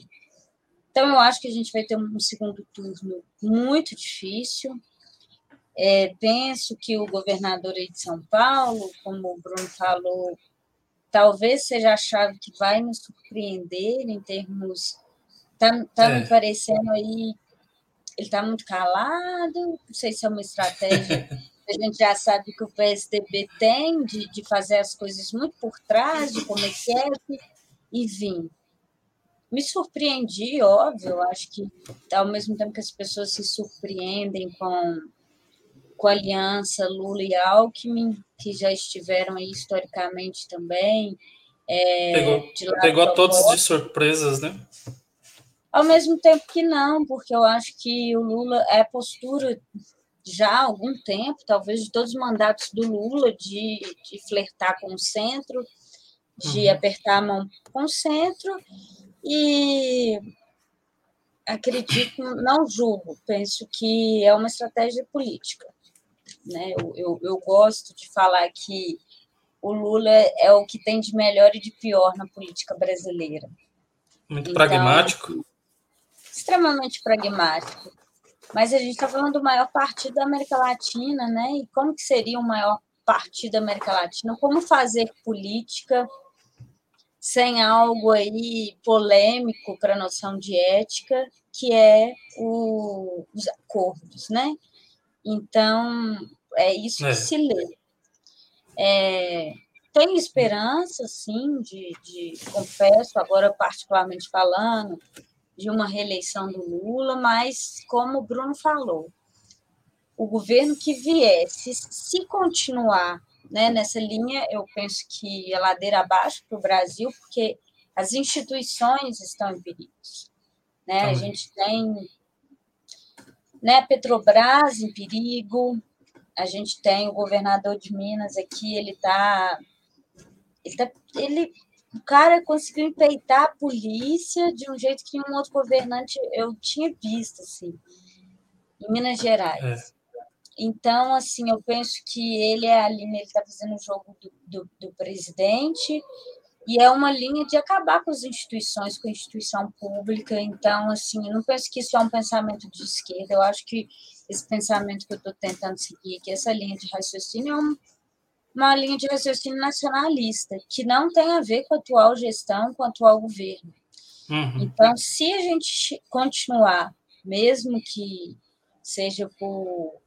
Então, eu acho que a gente vai ter um segundo turno muito difícil. É, penso que o governador aí de São Paulo, como o Bruno falou, talvez seja a chave que vai nos surpreender em termos. Está tá é. me parecendo aí. Ele está muito calado, não sei se é uma estratégia. a gente já sabe que o PSDB tem de, de fazer as coisas muito por trás, de como é que é, e vir. Me surpreendi, óbvio, acho que ao mesmo tempo que as pessoas se surpreendem com, com a aliança Lula e Alckmin, que já estiveram aí historicamente também. É, pegou pegou a todos de surpresas, né? Ao mesmo tempo que não, porque eu acho que o Lula é postura já há algum tempo, talvez de todos os mandatos do Lula, de, de flertar com o centro, de uhum. apertar a mão com o centro, e acredito, não julgo, penso que é uma estratégia política. Né? Eu, eu, eu gosto de falar que o Lula é o que tem de melhor e de pior na política brasileira. Muito então, pragmático. Extremamente pragmático. Mas a gente está falando do maior partido da América Latina, né? E como que seria o maior partido da América Latina? Como fazer política sem algo aí polêmico para a noção de ética, que é o, os acordos, né? Então, é isso é. que se lê. É, tenho esperança, sim, de, de, confesso, agora particularmente falando, de uma reeleição do Lula, mas, como o Bruno falou, o governo que viesse, se continuar né, nessa linha, eu penso que é ladeira abaixo para o Brasil, porque as instituições estão em perigo. Né? A gente tem né, Petrobras em perigo, a gente tem o governador de Minas aqui, ele está. Ele, tá, ele, o cara conseguiu empreitar a polícia de um jeito que um outro governante eu tinha visto, assim, em Minas Gerais. É. Então, assim, eu penso que ele é a linha, ele está fazendo o jogo do, do, do, presidente, e é uma linha de acabar com as instituições, com a instituição pública. Então, assim, eu não penso que isso é um pensamento de esquerda, eu acho que esse pensamento que eu estou tentando seguir aqui, essa linha de raciocínio, é um, uma linha de raciocínio nacionalista, que não tem a ver com a atual gestão, com o atual governo. Uhum. Então, se a gente continuar, mesmo que seja por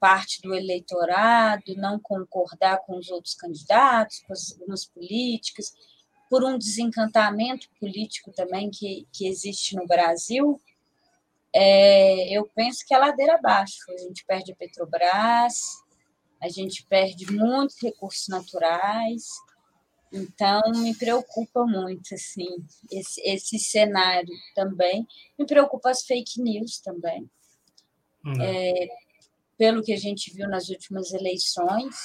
parte do eleitorado, não concordar com os outros candidatos, com algumas políticas, por um desencantamento político também que, que existe no Brasil, é, eu penso que é ladeira abaixo. A gente perde a Petrobras, a gente perde muitos recursos naturais, então me preocupa muito assim esse, esse cenário também. Me preocupa as fake news também. Uhum. É, pelo que a gente viu nas últimas eleições.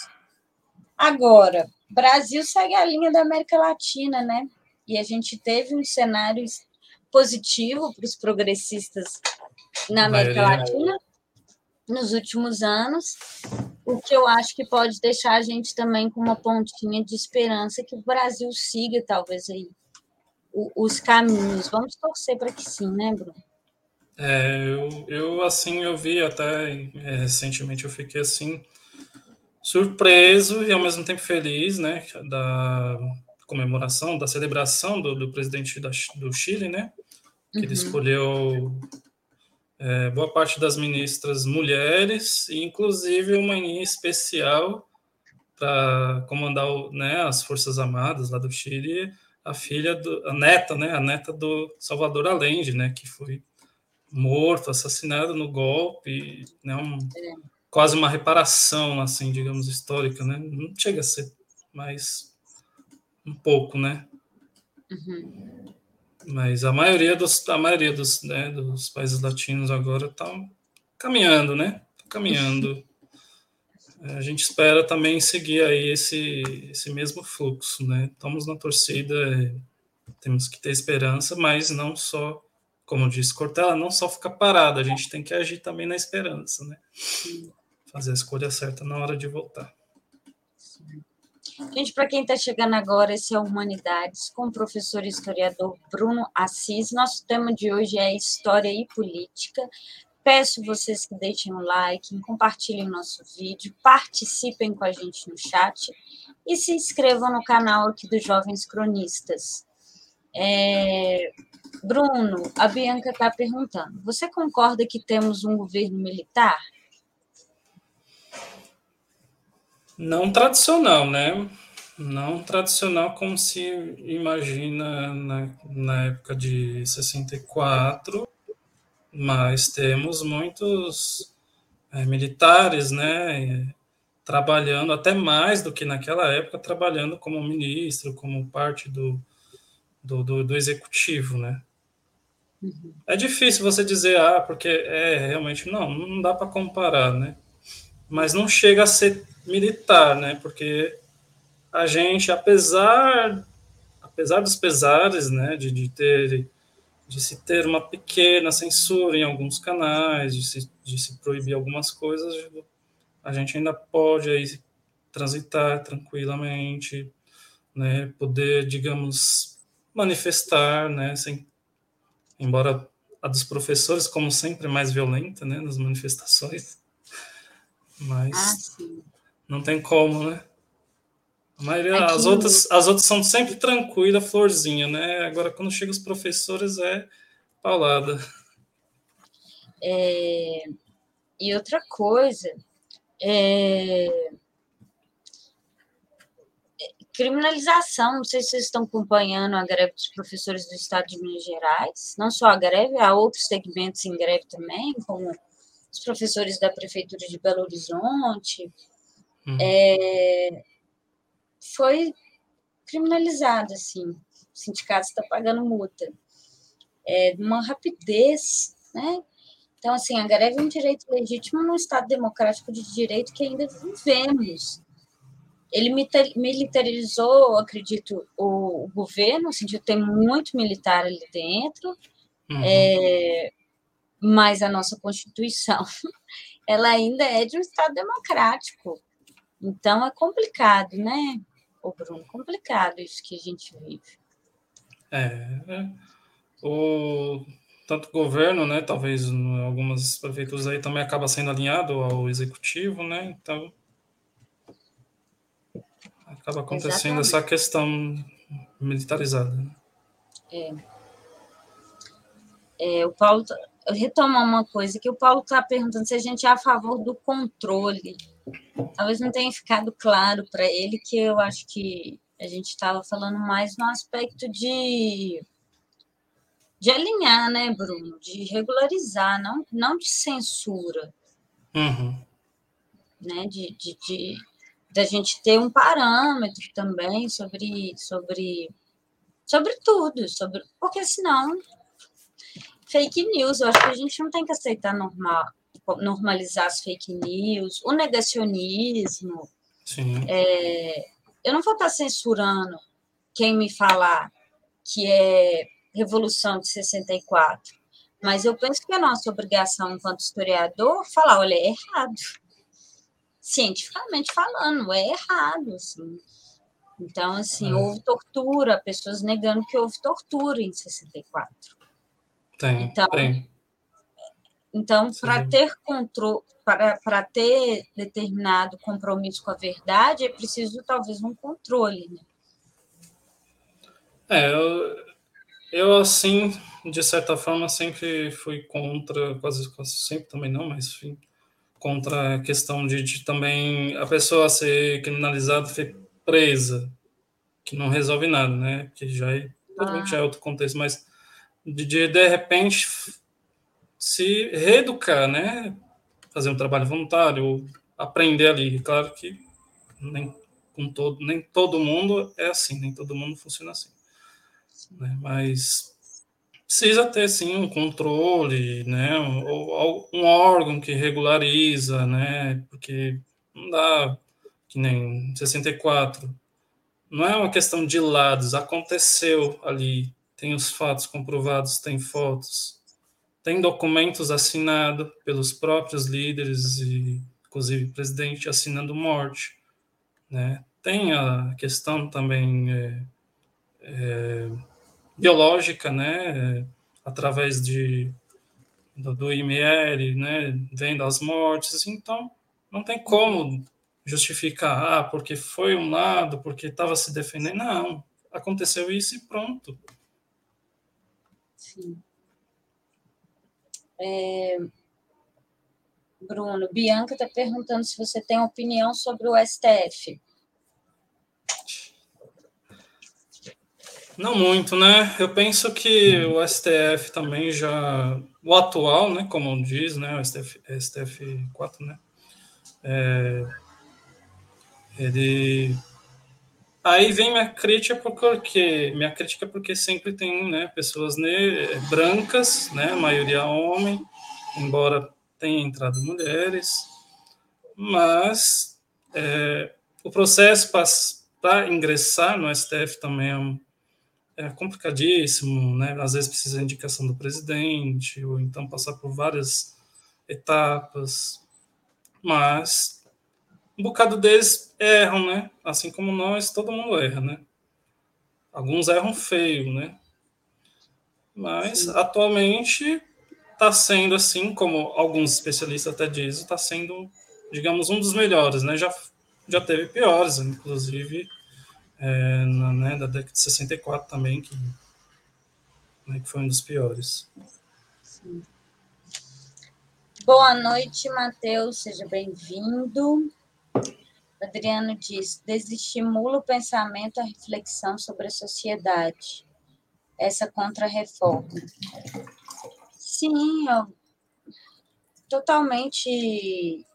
Agora, Brasil segue a linha da América Latina, né? E a gente teve um cenário positivo para os progressistas na América Latina nos últimos anos, o que eu acho que pode deixar a gente também com uma pontinha de esperança que o Brasil siga, talvez, aí os caminhos. Vamos torcer para que sim, né, Bruno? É, eu, eu, assim, eu vi até é, recentemente, eu fiquei assim, surpreso e ao mesmo tempo feliz, né, da comemoração, da celebração do, do presidente da, do Chile, né, que uhum. ele escolheu é, boa parte das ministras mulheres, inclusive uma em especial para comandar né, as Forças Armadas lá do Chile, a filha, do, a neta, né, a neta do Salvador Allende, né, que foi morto, assassinado no golpe, né, um, quase uma reparação, assim, digamos, histórica, né? Não chega a ser, mas um pouco, né? Uhum. Mas a maioria dos, a maioria dos, né, dos países latinos agora estão caminhando, né? Tá caminhando. É, a gente espera também seguir aí esse, esse mesmo fluxo, né? Estamos na torcida, é, temos que ter esperança, mas não só, como disse Cortella, não só ficar parado, a gente tem que agir também na esperança, né? Fazer a escolha certa na hora de voltar. Gente, para quem está chegando agora, esse é Humanidades com o professor historiador Bruno Assis. Nosso tema de hoje é História e Política. Peço vocês que deixem um like, compartilhem o nosso vídeo, participem com a gente no chat e se inscrevam no canal aqui dos Jovens Cronistas. É... Bruno, a Bianca está perguntando: você concorda que temos um governo militar? Não tradicional, né? Não tradicional como se imagina na, na época de 64, mas temos muitos é, militares, né, trabalhando até mais do que naquela época, trabalhando como ministro, como parte do, do, do, do executivo, né. Uhum. É difícil você dizer, ah, porque é realmente, não, não dá para comparar, né, mas não chega a ser militar, né, porque a gente, apesar, apesar dos pesares, né, de, de ter de se ter uma pequena censura em alguns canais, de se, de se proibir algumas coisas, a gente ainda pode aí transitar tranquilamente, né, poder, digamos, manifestar, né, sem, embora a dos professores, como sempre, mais violenta, né, nas manifestações, mas ah, não tem como, né? A maioria, Aqui... as, outras, as outras são sempre tranquila, florzinha, né? Agora, quando chega os professores, é paulada. É... E outra coisa, é... criminalização, não sei se vocês estão acompanhando a greve dos professores do Estado de Minas Gerais, não só a greve, há outros segmentos em greve também, como os professores da Prefeitura de Belo Horizonte, uhum. é foi criminalizado, assim. O sindicato está pagando multa. É, uma rapidez, né? Então, assim, a greve é um direito legítimo num Estado democrático de direito que ainda vivemos. Ele militarizou, acredito, o, o governo, no sentido de ter muito militar ali dentro, uhum. é, mas a nossa Constituição, ela ainda é de um Estado democrático. Então, é complicado, né? Ô, Bruno, complicado isso que a gente vive. É, é. O tanto o governo, né, talvez algumas prefeituras aí também acaba sendo alinhado ao executivo, né? Então acaba acontecendo Exatamente. essa questão militarizada. Né? É. é. o Paulo tá, retoma uma coisa que o Paulo está perguntando se a gente é a favor do controle talvez não tenha ficado claro para ele que eu acho que a gente estava falando mais no aspecto de de alinhar, né, Bruno? De regularizar, não, não de censura. Uhum. Né? De, de, de, de a gente ter um parâmetro também sobre, sobre, sobre tudo, sobre, porque senão fake news, eu acho que a gente não tem que aceitar normal, normalizar as fake news, o negacionismo. É, eu não vou estar censurando quem me falar que é Revolução de 64, mas eu penso que é nossa obrigação, enquanto historiador, falar: olha, é errado. Cientificamente falando, é errado. Assim. Então, assim, é. houve tortura, pessoas negando que houve tortura em 64. Tem, então, tem. Então, para ter controle, para, para ter determinado compromisso com a verdade, é preciso talvez um controle. Né? É, eu, eu assim, de certa forma, sempre fui contra, quase, quase sempre também não, mas enfim, contra a questão de, de também a pessoa ser criminalizada, ser presa, que não resolve nada, né? Que já é, ah. já é outro contexto, mas de, de, de repente se reeducar, né? Fazer um trabalho voluntário, aprender ali. Claro que nem com todo, nem todo mundo é assim, nem todo mundo funciona assim. Né? Mas precisa ter sim um controle, né? Ou, um órgão que regulariza, né? Porque não dá que nem 64. Não é uma questão de lados, aconteceu ali, tem os fatos comprovados, tem fotos, tem documentos assinados pelos próprios líderes e inclusive presidente assinando morte, né? Tem a questão também é, é, biológica, né? Através de do, do IML, né? Vendo as mortes, então não tem como justificar, ah, porque foi um lado, porque estava se defendendo. Não, aconteceu isso e pronto. Sim. É, Bruno, Bianca está perguntando se você tem opinião sobre o STF. Não muito, né? Eu penso que o STF também já. O atual, né? Como diz, né? O STF, STF 4, né? É, ele. Aí vem minha crítica porque minha crítica é porque sempre tem né, pessoas ne brancas, né, maioria homem, embora tenha entrado mulheres, mas é, o processo para ingressar no STF também é, um, é, complicadíssimo, né? Às vezes precisa de indicação do presidente, ou então passar por várias etapas, mas um bocado deles erram, né? Assim como nós, todo mundo erra, né? Alguns erram feio, né? Mas Sim. atualmente está sendo assim, como alguns especialistas até dizem, está sendo, digamos, um dos melhores, né? Já, já teve piores, inclusive é, na, né, da década de 64 também, que, né, que foi um dos piores. Sim. Boa noite, Matheus, seja bem-vindo. Adriano diz: desestimula o pensamento, a reflexão sobre a sociedade. Essa contra-reforma. Sim, eu, totalmente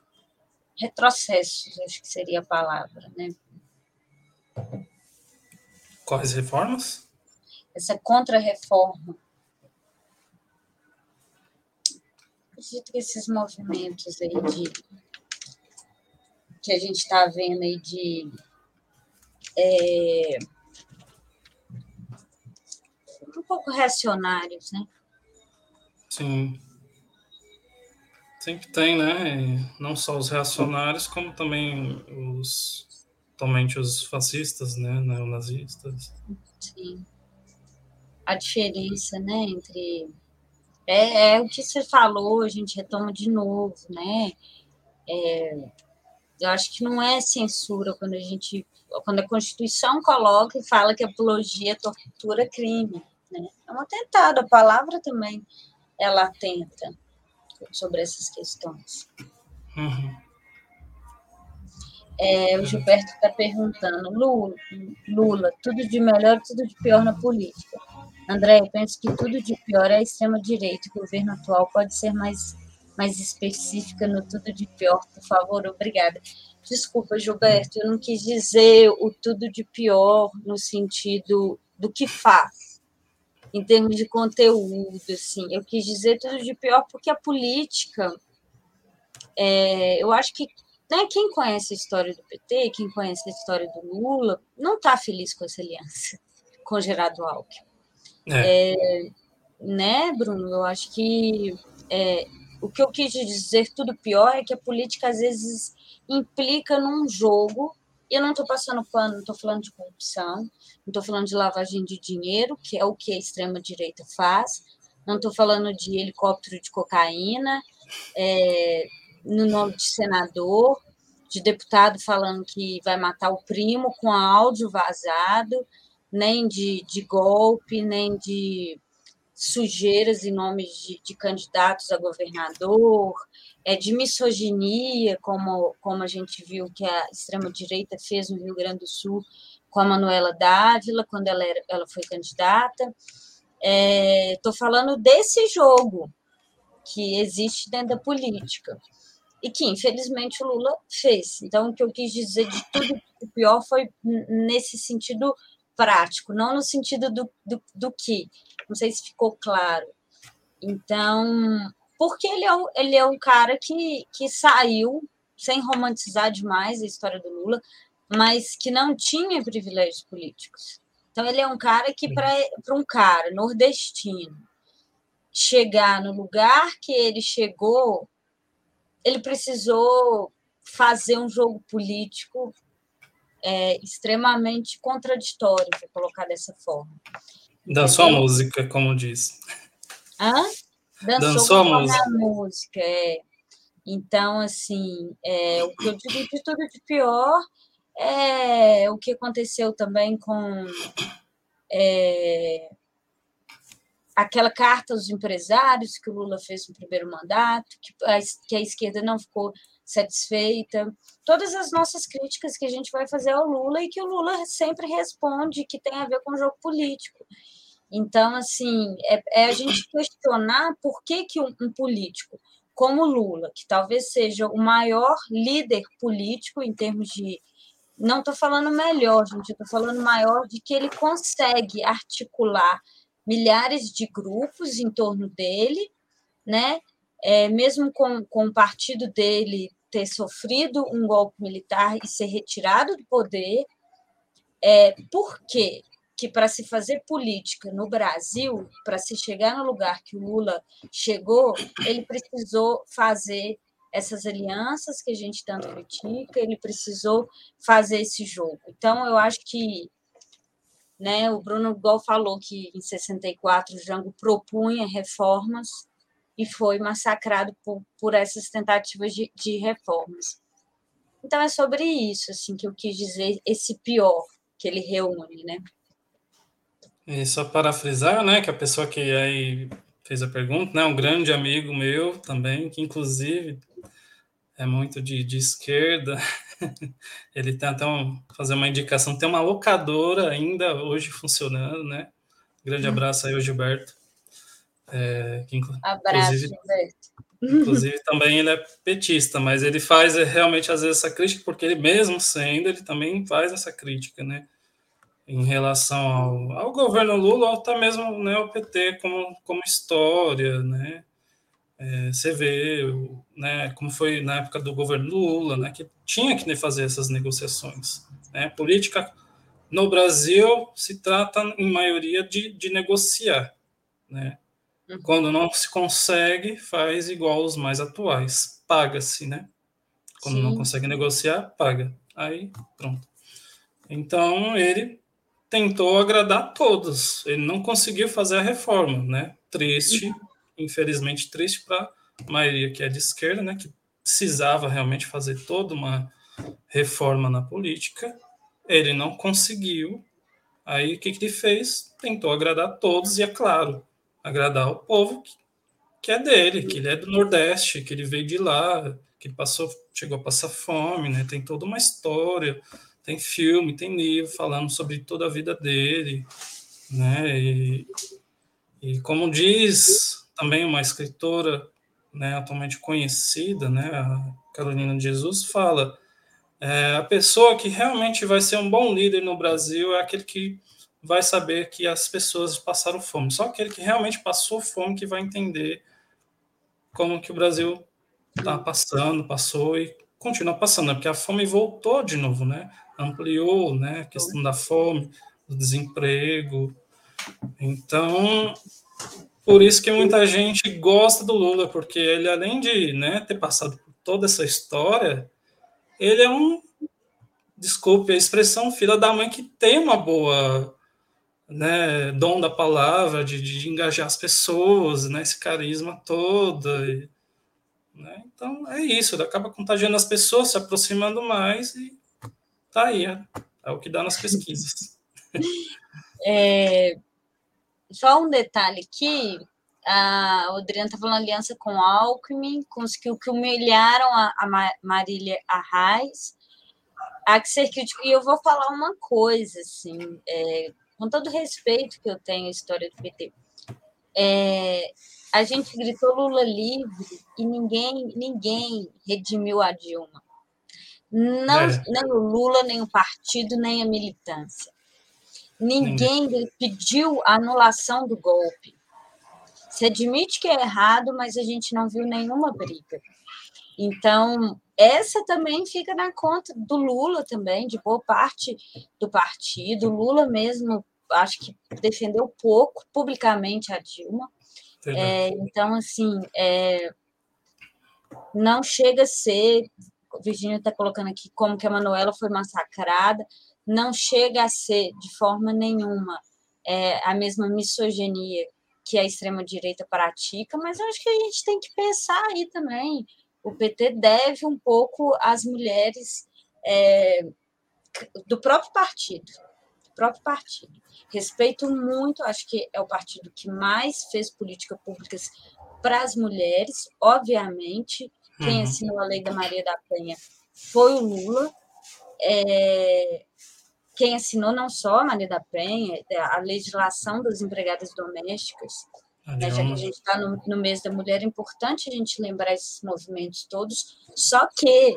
retrocessos, acho que seria a palavra, né? Quais reformas? Essa contra-reforma. Acredito que esses movimentos aí de que a gente está vendo aí de é, um pouco reacionários, né? Sim. Sempre tem, né? Não só os reacionários, como também os totalmente os fascistas, né? Neonazistas. Sim. A diferença, né, entre é, é, o que você falou, a gente retoma de novo, né? É, eu acho que não é censura quando a gente, quando a Constituição coloca e fala que apologia, tortura, é crime, né? É um atentado, a palavra também ela atenta sobre essas questões. Uhum. É, o Gilberto está perguntando, Lula, Lula, tudo de melhor, tudo de pior na política. André, eu penso que tudo de pior é a extrema-direita. O governo atual pode ser mais, mais específica no tudo de pior, por favor, obrigada. Desculpa, Gilberto, eu não quis dizer o tudo de pior no sentido do que faz em termos de conteúdo, assim. Eu quis dizer tudo de pior porque a política, é, eu acho que né, quem conhece a história do PT, quem conhece a história do Lula, não está feliz com essa aliança com Gerardo Alckmin. É. É, né, Bruno? Eu acho que é, o que eu quis dizer tudo pior é que a política às vezes implica num jogo. Eu não estou passando pano, não estou falando de corrupção, não estou falando de lavagem de dinheiro, que é o que a extrema-direita faz, não estou falando de helicóptero de cocaína, é, no nome de senador, de deputado falando que vai matar o primo com áudio vazado, nem de, de golpe, nem de sujeiras em nome de, de candidatos a governador, é, de misoginia, como, como a gente viu que a extrema-direita fez no Rio Grande do Sul com a Manuela Dávila, quando ela, era, ela foi candidata. Estou é, falando desse jogo que existe dentro da política. e que, infelizmente, o Lula fez. Então, o que eu quis dizer de tudo o pior foi nesse sentido prático, não no sentido do, do, do que. Não sei se ficou claro. Então, porque ele é, ele é um cara que, que saiu, sem romantizar demais a história do Lula, mas que não tinha privilégios políticos. Então, ele é um cara que, para um cara nordestino, chegar no lugar que ele chegou, ele precisou fazer um jogo político é, extremamente contraditório, vou colocar dessa forma. Dançou a música, como diz. Hã? Dançou, Dançou a música. música é. Então, assim, é, o que eu digo de tudo de pior é o que aconteceu também com é, aquela carta aos empresários que o Lula fez no primeiro mandato, que a, que a esquerda não ficou satisfeita, todas as nossas críticas que a gente vai fazer ao Lula e que o Lula sempre responde que tem a ver com o jogo político. Então, assim, é, é a gente questionar por que, que um, um político como Lula, que talvez seja o maior líder político em termos de. Não estou falando melhor, gente, estou falando maior de que ele consegue articular milhares de grupos em torno dele, né? É, mesmo com, com o partido dele ter sofrido um golpe militar e ser retirado do poder, é, por quê? que para se fazer política no Brasil, para se chegar no lugar que o Lula chegou, ele precisou fazer essas alianças que a gente tanto critica, ele precisou fazer esse jogo. Então, eu acho que né, o Bruno Gol falou que em 64 o Jango propunha reformas e foi massacrado por, por essas tentativas de, de reformas. Então, é sobre isso assim que eu quis dizer, esse pior que ele reúne, né? E só para frisar, né, que a pessoa que aí fez a pergunta, né, um grande amigo meu também, que inclusive é muito de, de esquerda, ele tenta um, fazer uma indicação, tem uma locadora ainda hoje funcionando, né, grande hum. abraço aí ao Gilberto. É, que, abraço, Gilberto. Inclusive, também ele é petista, mas ele faz é, realmente, às vezes, essa crítica, porque ele mesmo sendo, ele também faz essa crítica, né? em relação ao, ao governo Lula, ou até mesmo né, o PT como, como história, né? É, você vê né, como foi na época do governo Lula, né, que tinha que fazer essas negociações. Né? Política no Brasil se trata, em maioria, de, de negociar. Né? Uhum. Quando não se consegue, faz igual os mais atuais, paga-se. Né? Quando Sim. não consegue negociar, paga. Aí, pronto. Então, ele tentou agradar todos. Ele não conseguiu fazer a reforma, né? Triste, uhum. infelizmente triste para a maioria que é de esquerda, né? Que precisava realmente fazer toda uma reforma na política. Ele não conseguiu. Aí o que, que ele fez? Tentou agradar todos e, é claro, agradar o povo que, que é dele, que ele é do Nordeste, que ele veio de lá, que passou, chegou a passar fome, né? Tem toda uma história tem filme, tem livro falando sobre toda a vida dele, né? E, e como diz também uma escritora, né, atualmente conhecida, né, a Carolina de Jesus fala, é, a pessoa que realmente vai ser um bom líder no Brasil é aquele que vai saber que as pessoas passaram fome. Só aquele que realmente passou fome que vai entender como que o Brasil está passando, passou e continua passando, né? porque a fome voltou de novo, né? ampliou né, a questão da fome, do desemprego. Então, por isso que muita gente gosta do Lula, porque ele, além de né, ter passado por toda essa história, ele é um, desculpe a expressão, filha da mãe que tem uma boa né, dom da palavra, de, de engajar as pessoas, né, esse carisma todo. E, né, então, é isso, acaba contagiando as pessoas, se aproximando mais e Tá aí, é, é o que dá nas pesquisas. É, só um detalhe aqui, a Adriana está falando aliança com Alckmin, com os que, que humilharam a, a Marília Arraes. Há que ser. E eu vou falar uma coisa, assim, é, com todo o respeito que eu tenho à história do PT. É, a gente gritou Lula livre e ninguém, ninguém redimiu a Dilma. Não, é. Nem o Lula, nem o partido, nem a militância. Ninguém pediu a anulação do golpe. Se admite que é errado, mas a gente não viu nenhuma briga. Então, essa também fica na conta do Lula também, de boa parte do partido. O Lula mesmo, acho que defendeu pouco publicamente a Dilma. É, então, assim, é, não chega a ser. Virginia está colocando aqui como que a Manuela foi massacrada. Não chega a ser, de forma nenhuma, é, a mesma misoginia que a extrema-direita pratica, mas eu acho que a gente tem que pensar aí também. O PT deve um pouco às mulheres é, do próprio partido. Próprio partido. Respeito muito, acho que é o partido que mais fez políticas públicas para as mulheres, obviamente. Quem uhum. assinou a lei da Maria da Penha foi o Lula. É, quem assinou não só a Maria da Penha, é a legislação das empregadas domésticas, né, já que a gente está no, no mês da mulher, é importante a gente lembrar esses movimentos todos, só que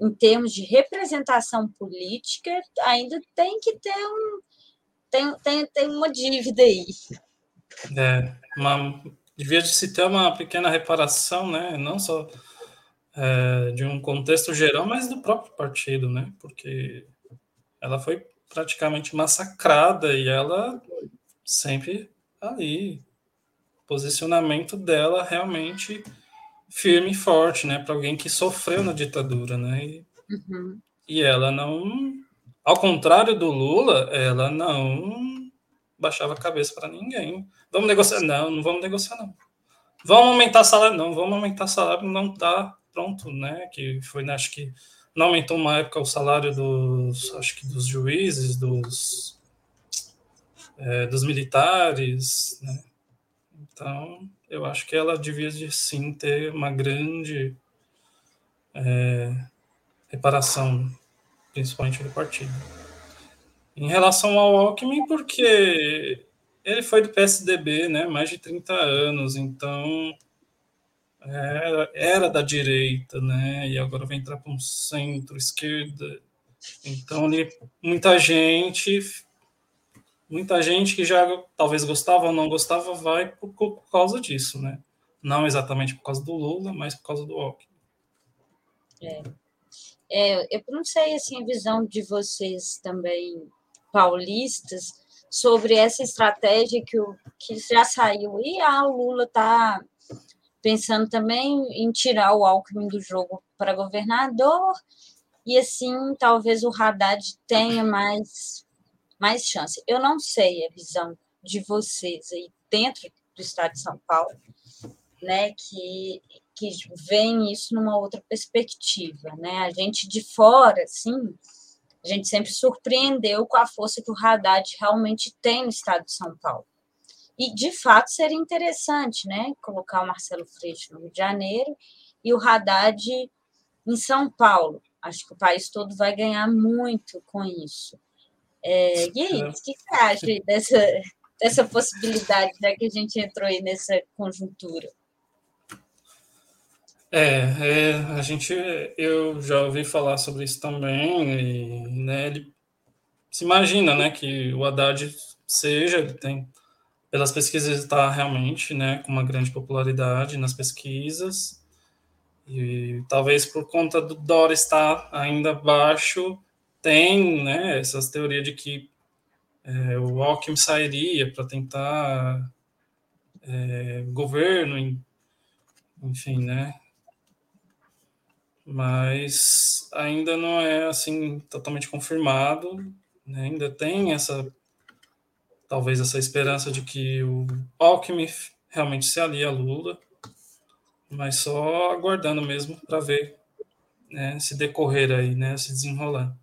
em termos de representação política, ainda tem que ter um, tem, tem, tem uma dívida aí. É, uma, devia de se ter uma pequena reparação, né? Não só é, de um contexto geral, mas do próprio partido, né? Porque ela foi praticamente massacrada e ela sempre ali. Posicionamento dela realmente firme e forte, né? Para alguém que sofreu na ditadura, né? E, uhum. e ela não ao contrário do Lula, ela não baixava a cabeça para ninguém. Vamos negociar? Não, não vamos negociar, não. Vamos aumentar salário? Não, vamos aumentar salário, não está pronto, né? Que foi, né, acho que não aumentou uma época o salário dos, acho que dos juízes, dos, é, dos militares, né? Então, eu acho que ela devia de, sim ter uma grande é, reparação principalmente do partido. Em relação ao Alckmin, porque ele foi do PSDB, né, mais de 30 anos, então era, era da direita, né, e agora vai entrar para um centro-esquerda. Então, ele, muita gente, muita gente que já talvez gostava ou não gostava, vai por, por causa disso, né? Não exatamente por causa do Lula, mas por causa do Alckmin. É. É, eu não sei assim, a visão de vocês também, paulistas, sobre essa estratégia que, o, que já saiu. E ah, Lula está pensando também em tirar o Alckmin do jogo para governador, e assim talvez o Haddad tenha mais, mais chance. Eu não sei a visão de vocês aí dentro do estado de São Paulo, né, que que veem isso numa outra perspectiva, né? A gente de fora, assim, a gente sempre surpreendeu com a força que o Haddad realmente tem no estado de São Paulo. E, de fato, seria interessante, né? Colocar o Marcelo Freixo no Rio de Janeiro e o Haddad em São Paulo. Acho que o país todo vai ganhar muito com isso. É, e aí, o que você acha dessa, dessa possibilidade, já que a gente entrou aí nessa conjuntura? É, é, a gente, eu já ouvi falar sobre isso também, e, né, ele se imagina, né, que o Haddad seja, ele tem, pelas pesquisas está realmente, né, com uma grande popularidade nas pesquisas, e talvez por conta do Dória estar ainda baixo, tem, né, essas teorias de que é, o Alckmin sairia para tentar é, governo, enfim, né, mas ainda não é assim totalmente confirmado. Né? Ainda tem essa talvez essa esperança de que o Alckmin realmente se alie a Lula, mas só aguardando mesmo para ver né, se decorrer aí, né, se desenrolar.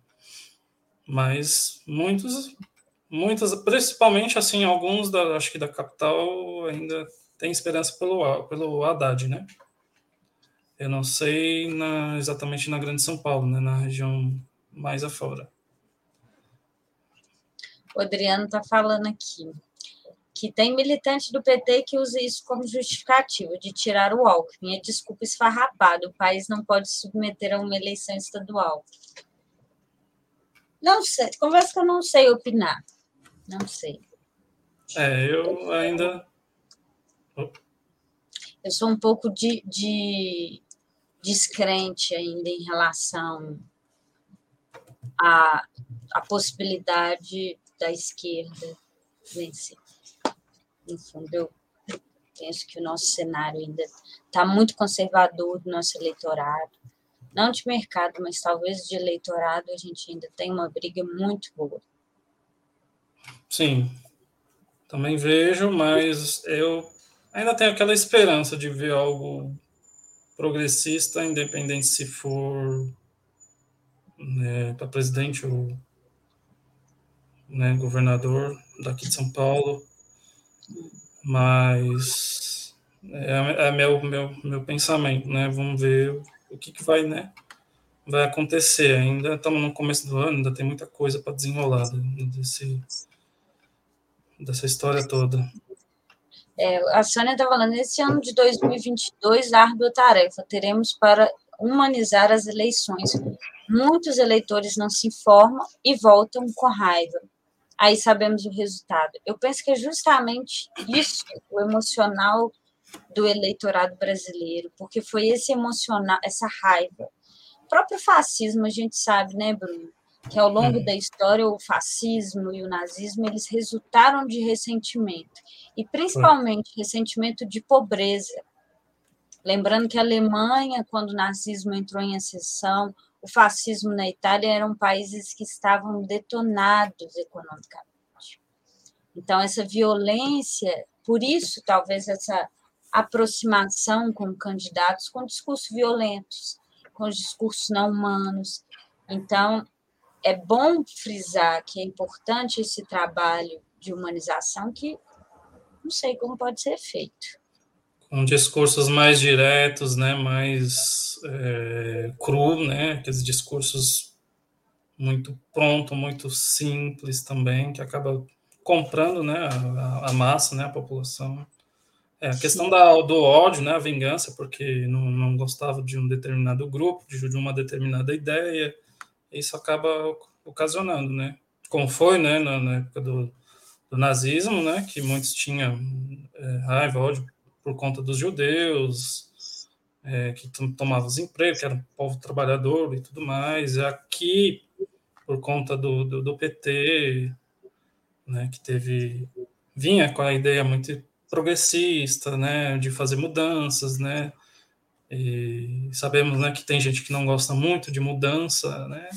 Mas muitos, muitos, principalmente assim, alguns da, acho que da capital ainda tem esperança pelo pelo Haddad, né? Eu não sei na, exatamente na Grande São Paulo, né, na região mais afora. O Adriano está falando aqui. que tem militante do PT que usa isso como justificativa de tirar o Alckmin. É desculpa esfarrapada. O país não pode se submeter a uma eleição estadual. Não sei, conversa que eu não sei opinar. Não sei. É, eu ainda. Eu sou um pouco de, de descrente ainda em relação à, à possibilidade da esquerda vencer. No fundo, eu penso que o nosso cenário ainda está muito conservador do nosso eleitorado. Não de mercado, mas talvez de eleitorado, a gente ainda tem uma briga muito boa. Sim, também vejo, mas eu ainda tenho aquela esperança de ver algo progressista, independente se for né, para presidente ou né, governador daqui de São Paulo, mas é, é, meu, meu, meu pensamento, né? Vamos ver o que, que vai, né? Vai acontecer. Ainda estamos no começo do ano, ainda tem muita coisa para desenrolar desse, dessa história toda. É, a Sônia está falando, nesse ano de 2022, árdua tarefa, teremos para humanizar as eleições. Muitos eleitores não se informam e voltam com raiva aí sabemos o resultado. Eu penso que é justamente isso, o emocional do eleitorado brasileiro, porque foi esse emocional, essa raiva. O próprio fascismo, a gente sabe, né, Bruno, que ao longo uhum. da história o fascismo e o nazismo eles resultaram de ressentimento e principalmente ressentimento de pobreza. Lembrando que a Alemanha, quando o nazismo entrou em ascensão, o fascismo na Itália eram países que estavam detonados economicamente. Então, essa violência, por isso, talvez, essa aproximação com candidatos com discursos violentos, com discursos não humanos. Então, é bom frisar que é importante esse trabalho de humanização que não sei como pode ser feito com discursos mais diretos, né, mais é, cru, né, aqueles discursos muito pronto, muito simples também, que acaba comprando, né, a, a massa, né, a população. É, a questão da, do ódio, né, a vingança, porque não, não gostava de um determinado grupo, de, uma determinada ideia, isso acaba ocasionando, né, como foi, né, na, na época do, do nazismo, né, que muitos tinham é, raiva, ódio por conta dos judeus, é, que tomavam os empregos, que era um povo trabalhador e tudo mais. Aqui, por conta do, do, do PT, né, que teve vinha com a ideia muito progressista, né, de fazer mudanças, né, e sabemos, né, que tem gente que não gosta muito de mudança, né,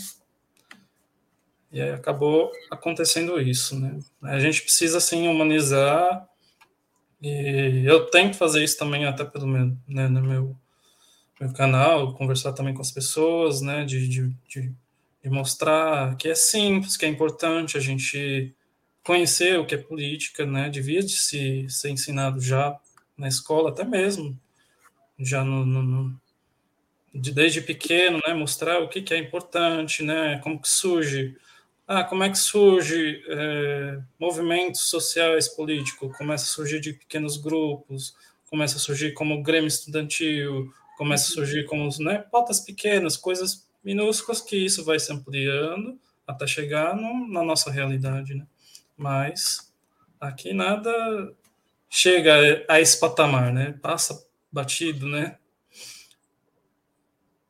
e aí acabou acontecendo isso, né. A gente precisa, assim, humanizar e eu tento fazer isso também até pelo meu, né, no meu, meu canal, conversar também com as pessoas, né, de, de, de, de mostrar que é simples, que é importante a gente conhecer o que é política, né, devia de se ser ensinado já na escola, até mesmo, já no, no, no de, desde pequeno, né, mostrar o que, que é importante, né, como que surge. Ah, como é que surge é, movimentos sociais políticos? Começa a surgir de pequenos grupos, começa a surgir como Grêmio Estudantil, começa a surgir como né, pautas pequenas, coisas minúsculas que isso vai se ampliando até chegar no, na nossa realidade, né? Mas aqui nada chega a esse patamar, né? Passa batido, né?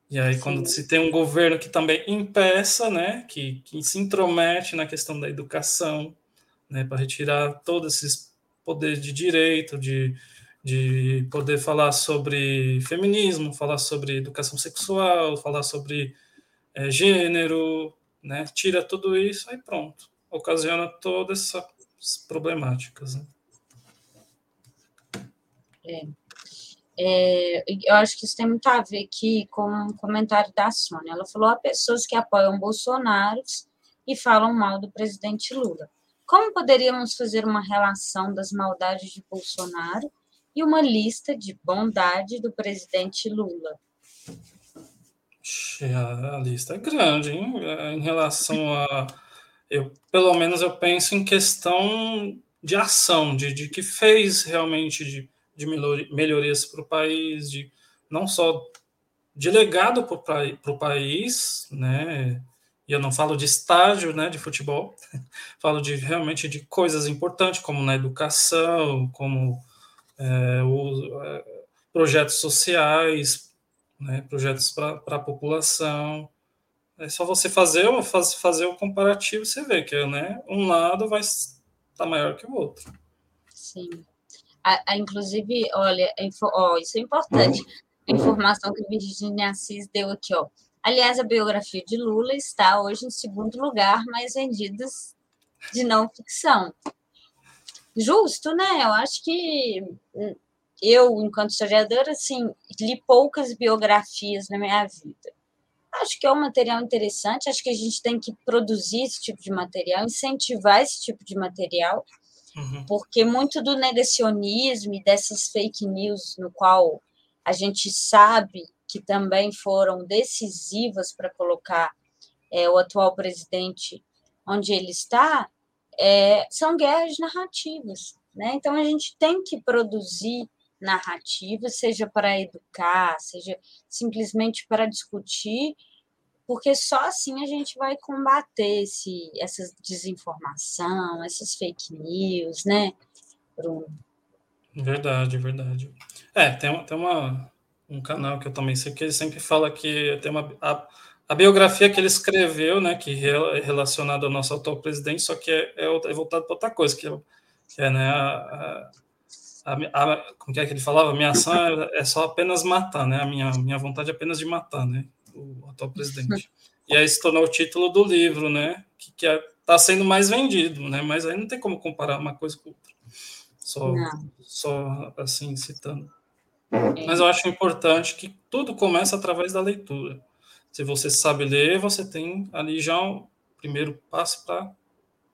E aí, Sim. quando se tem um governo que também impeça, né, que, que se intromete na questão da educação, né, para retirar todos esses poderes de direito, de, de poder falar sobre feminismo, falar sobre educação sexual, falar sobre é, gênero, né, tira tudo isso, aí pronto, ocasiona todas essas problemáticas. Né? É. É, eu acho que isso tem muito a ver aqui com um comentário da Sônia. Ela falou: há pessoas que apoiam Bolsonaro e falam mal do presidente Lula. Como poderíamos fazer uma relação das maldades de Bolsonaro e uma lista de bondade do presidente Lula? A lista é grande, hein? Em relação a. Eu, pelo menos eu penso em questão de ação, de, de que fez realmente de, de melhorias para o país, de não só de legado para o país, né? E eu não falo de estágio, né, de futebol, falo de realmente de coisas importantes como na educação, como é, o, é, projetos sociais, né, projetos para a população. É só você fazer, faz, fazer o comparativo, você vê que né, um lado vai estar tá maior que o outro. Sim. A, a, inclusive, olha, ó, isso é importante. A informação que a Virginia Assis deu aqui, ó. Aliás, a biografia de Lula está hoje em segundo lugar mais vendidas de não ficção. Justo, né? Eu acho que hum, eu, enquanto historiadora, assim, li poucas biografias na minha vida. Acho que é um material interessante, acho que a gente tem que produzir esse tipo de material, incentivar esse tipo de material, uhum. porque muito do negacionismo e dessas fake news, no qual a gente sabe que também foram decisivas para colocar é, o atual presidente onde ele está, é, são guerras narrativas. Né? Então, a gente tem que produzir narrativa, seja para educar, seja simplesmente para discutir, porque só assim a gente vai combater esse, essa desinformação, essas fake news, né, Bruno? Verdade, verdade. É, tem, tem uma, um canal que eu também sei que ele sempre fala que tem uma. A, a biografia que ele escreveu, né, que é relacionada ao nosso atual presidente, só que é, é, é voltado para outra coisa, que é, que é né, a, a, a, como é que ele falava? A minha ação é, é, só apenas matar, né? A minha, minha vontade é apenas de matar, né? O atual presidente. E aí se tornou o título do livro, né? Que, que é, tá sendo mais vendido, né? Mas aí não tem como comparar uma coisa com outra. Só, só assim, citando. É. Mas eu acho importante que tudo começa através da leitura. Se você sabe ler, você tem ali já um primeiro passo para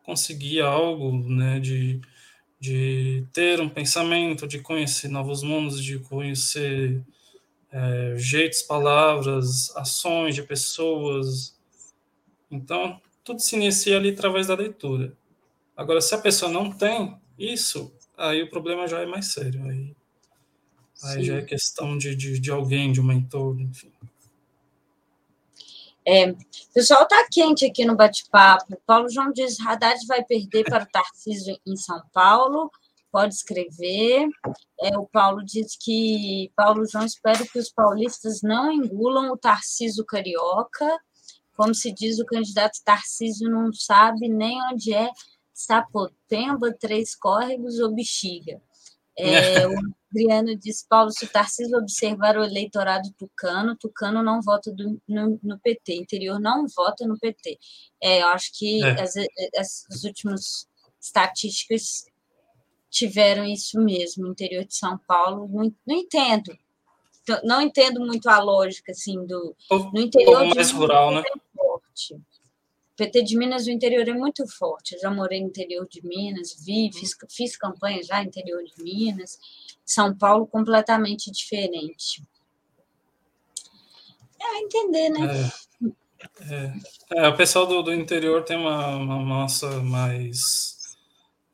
conseguir algo, né? De, de ter um pensamento, de conhecer novos mundos, de conhecer é, jeitos, palavras, ações de pessoas. Então, tudo se inicia ali através da leitura. Agora, se a pessoa não tem isso, aí o problema já é mais sério. Aí, aí já é questão de, de, de alguém, de um mentor, enfim. É, o pessoal está quente aqui no bate-papo. Paulo João diz: Haddad vai perder para o Tarcísio em São Paulo. Pode escrever. É, o Paulo diz que Paulo João espera que os paulistas não engulam o Tarcísio carioca. Como se diz, o candidato Tarcísio não sabe nem onde é Sapopemba, Três Córregos ou Bexiga. É, o Adriano diz, Paulo, se o Tarcísio observar o eleitorado tucano, tucano não vota do, no, no, PT, interior não vota no PT. É, eu acho que é. as, as, as últimas estatísticas tiveram isso mesmo, interior de São Paulo, não, não entendo. Não entendo muito a lógica, assim, do... No interior mais rural, né? Forte. PT de Minas, o interior é muito forte. Eu já morei no interior de Minas, vi, fiz, fiz campanha já no interior de Minas. São Paulo, completamente diferente. É entender, né? É, é, é, o pessoal do, do interior tem uma, uma massa mais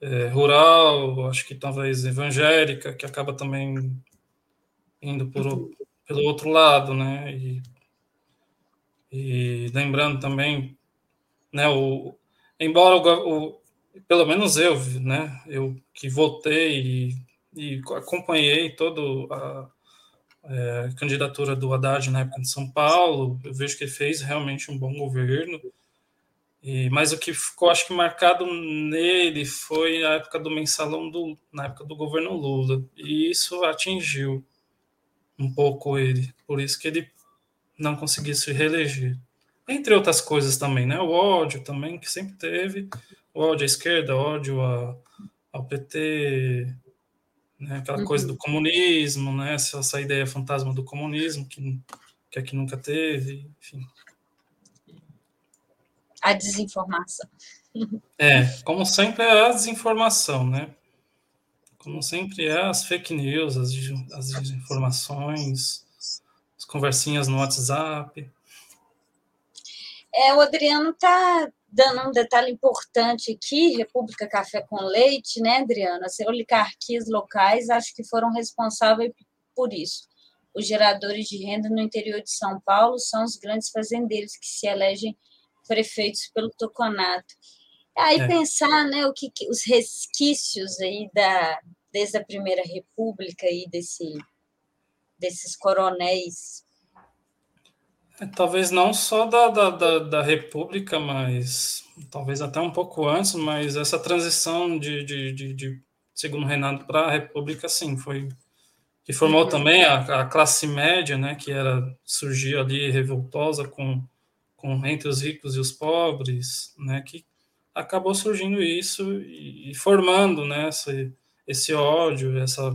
é, rural, acho que talvez evangélica, que acaba também indo por, pelo outro lado, né? E, e lembrando também né? O, embora o, o, pelo menos eu, né? Eu que votei e, e acompanhei toda a, é, candidatura do Haddad na época de São Paulo, eu vejo que ele fez realmente um bom governo. E, mas o que ficou, acho que marcado nele foi a época do mensalão do, na época do governo Lula. E isso atingiu um pouco ele. Por isso que ele não conseguiu se reeleger entre outras coisas também, né? O ódio também, que sempre teve, o ódio à esquerda, o ódio a, ao PT, né? aquela uhum. coisa do comunismo, né? Essa, essa, ideia fantasma do comunismo que, que aqui nunca teve, enfim. A desinformação. É, como sempre é a desinformação, né? Como sempre é as fake news, as, as desinformações, as conversinhas no WhatsApp. É, o Adriano está dando um detalhe importante aqui, República Café com Leite, né, Adriana? As oligarquias locais acho que foram responsáveis por isso. Os geradores de renda no interior de São Paulo são os grandes fazendeiros que se elegem prefeitos pelo Toconato. Aí é. pensar, né, o que, que, os resquícios aí da desde a Primeira República e desse desses coronéis talvez não só da, da, da, da, República, mas talvez até um pouco antes, mas essa transição de, de, de, de segundo reinado para a República, sim, foi que formou uhum. também a, a, classe média, né, que era surgia ali revoltosa com, com entre os ricos e os pobres, né, que acabou surgindo isso e, e formando, né, esse, esse ódio, essa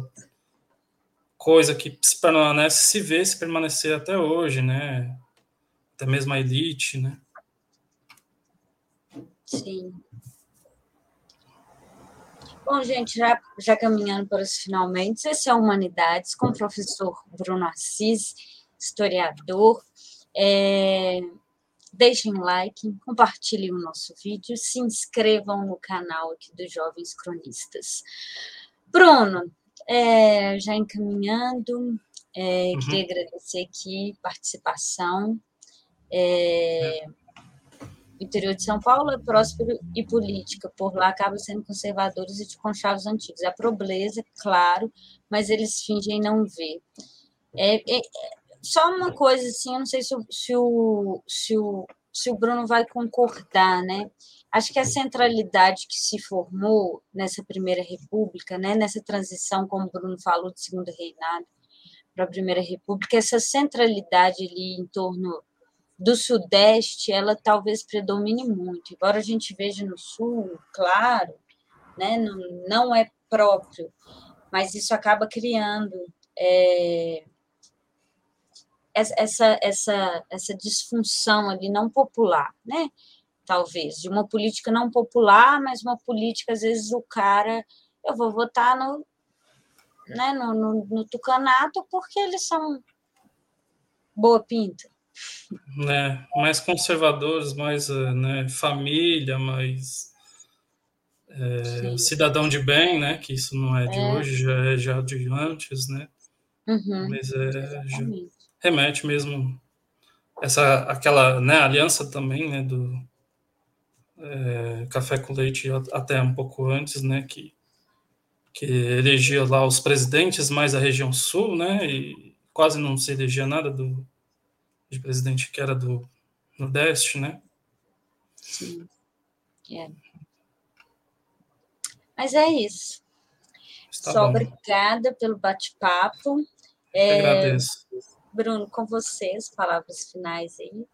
coisa que se permanece, se vê se permanecer até hoje, né, até mesmo a elite, né? Sim. Bom, gente, já, já caminhando para os finalmente, esse é Humanidades com o professor Bruno Assis, historiador. É, deixem like, compartilhem o nosso vídeo, se inscrevam no canal aqui dos Jovens Cronistas. Bruno, é, já encaminhando, é, uhum. queria agradecer aqui a participação. É, interior de São Paulo é próspero e política, por lá acaba sendo conservadores e de conchavos antigos. É pobreza, claro, mas eles fingem não ver. É, é, só uma coisa assim, eu não sei se, o, se, o, se, o, se o Bruno vai concordar, né? Acho que a centralidade que se formou nessa primeira república, né, nessa transição, como o Bruno falou, do segundo reinado para a primeira república, essa centralidade ali em torno do Sudeste, ela talvez predomine muito, embora a gente veja no Sul, claro, né, não, não é próprio, mas isso acaba criando é, essa, essa, essa disfunção ali não popular, né? Talvez, de uma política não popular, mas uma política, às vezes, o cara, eu vou votar no, né, no, no, no tucanato porque eles são boa pinta né, mais conservadores, mais eh, né, família, mais é, cidadão de bem, né, que isso não é de é. hoje, já é já de antes, né, uhum, mas é, remete mesmo essa aquela né, aliança também, né, do é, café com leite até um pouco antes, né, que que elegia lá os presidentes mais da região sul, né, e quase não se elegia nada do de presidente que era do Nordeste, né? Sim. É. Mas é isso. Está Só bom. obrigada pelo bate-papo. É, agradeço. Bruno, com vocês, palavras finais aí.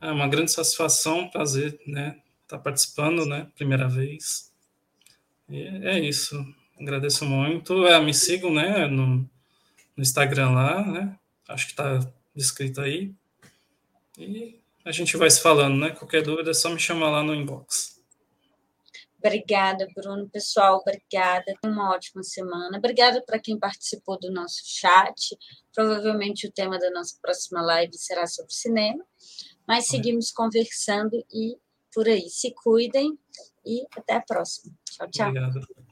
É uma grande satisfação, prazer, né? Estar tá participando, né? Primeira vez. E é isso. Agradeço muito. É, me sigam, né? No, no Instagram lá, né? Acho que está descrito aí. E a gente vai se falando, né? Qualquer dúvida é só me chamar lá no inbox. Obrigada, Bruno. Pessoal, obrigada. Uma ótima semana. Obrigada para quem participou do nosso chat. Provavelmente o tema da nossa próxima live será sobre cinema. Mas seguimos conversando e por aí. Se cuidem e até a próxima. Tchau, tchau. Obrigado.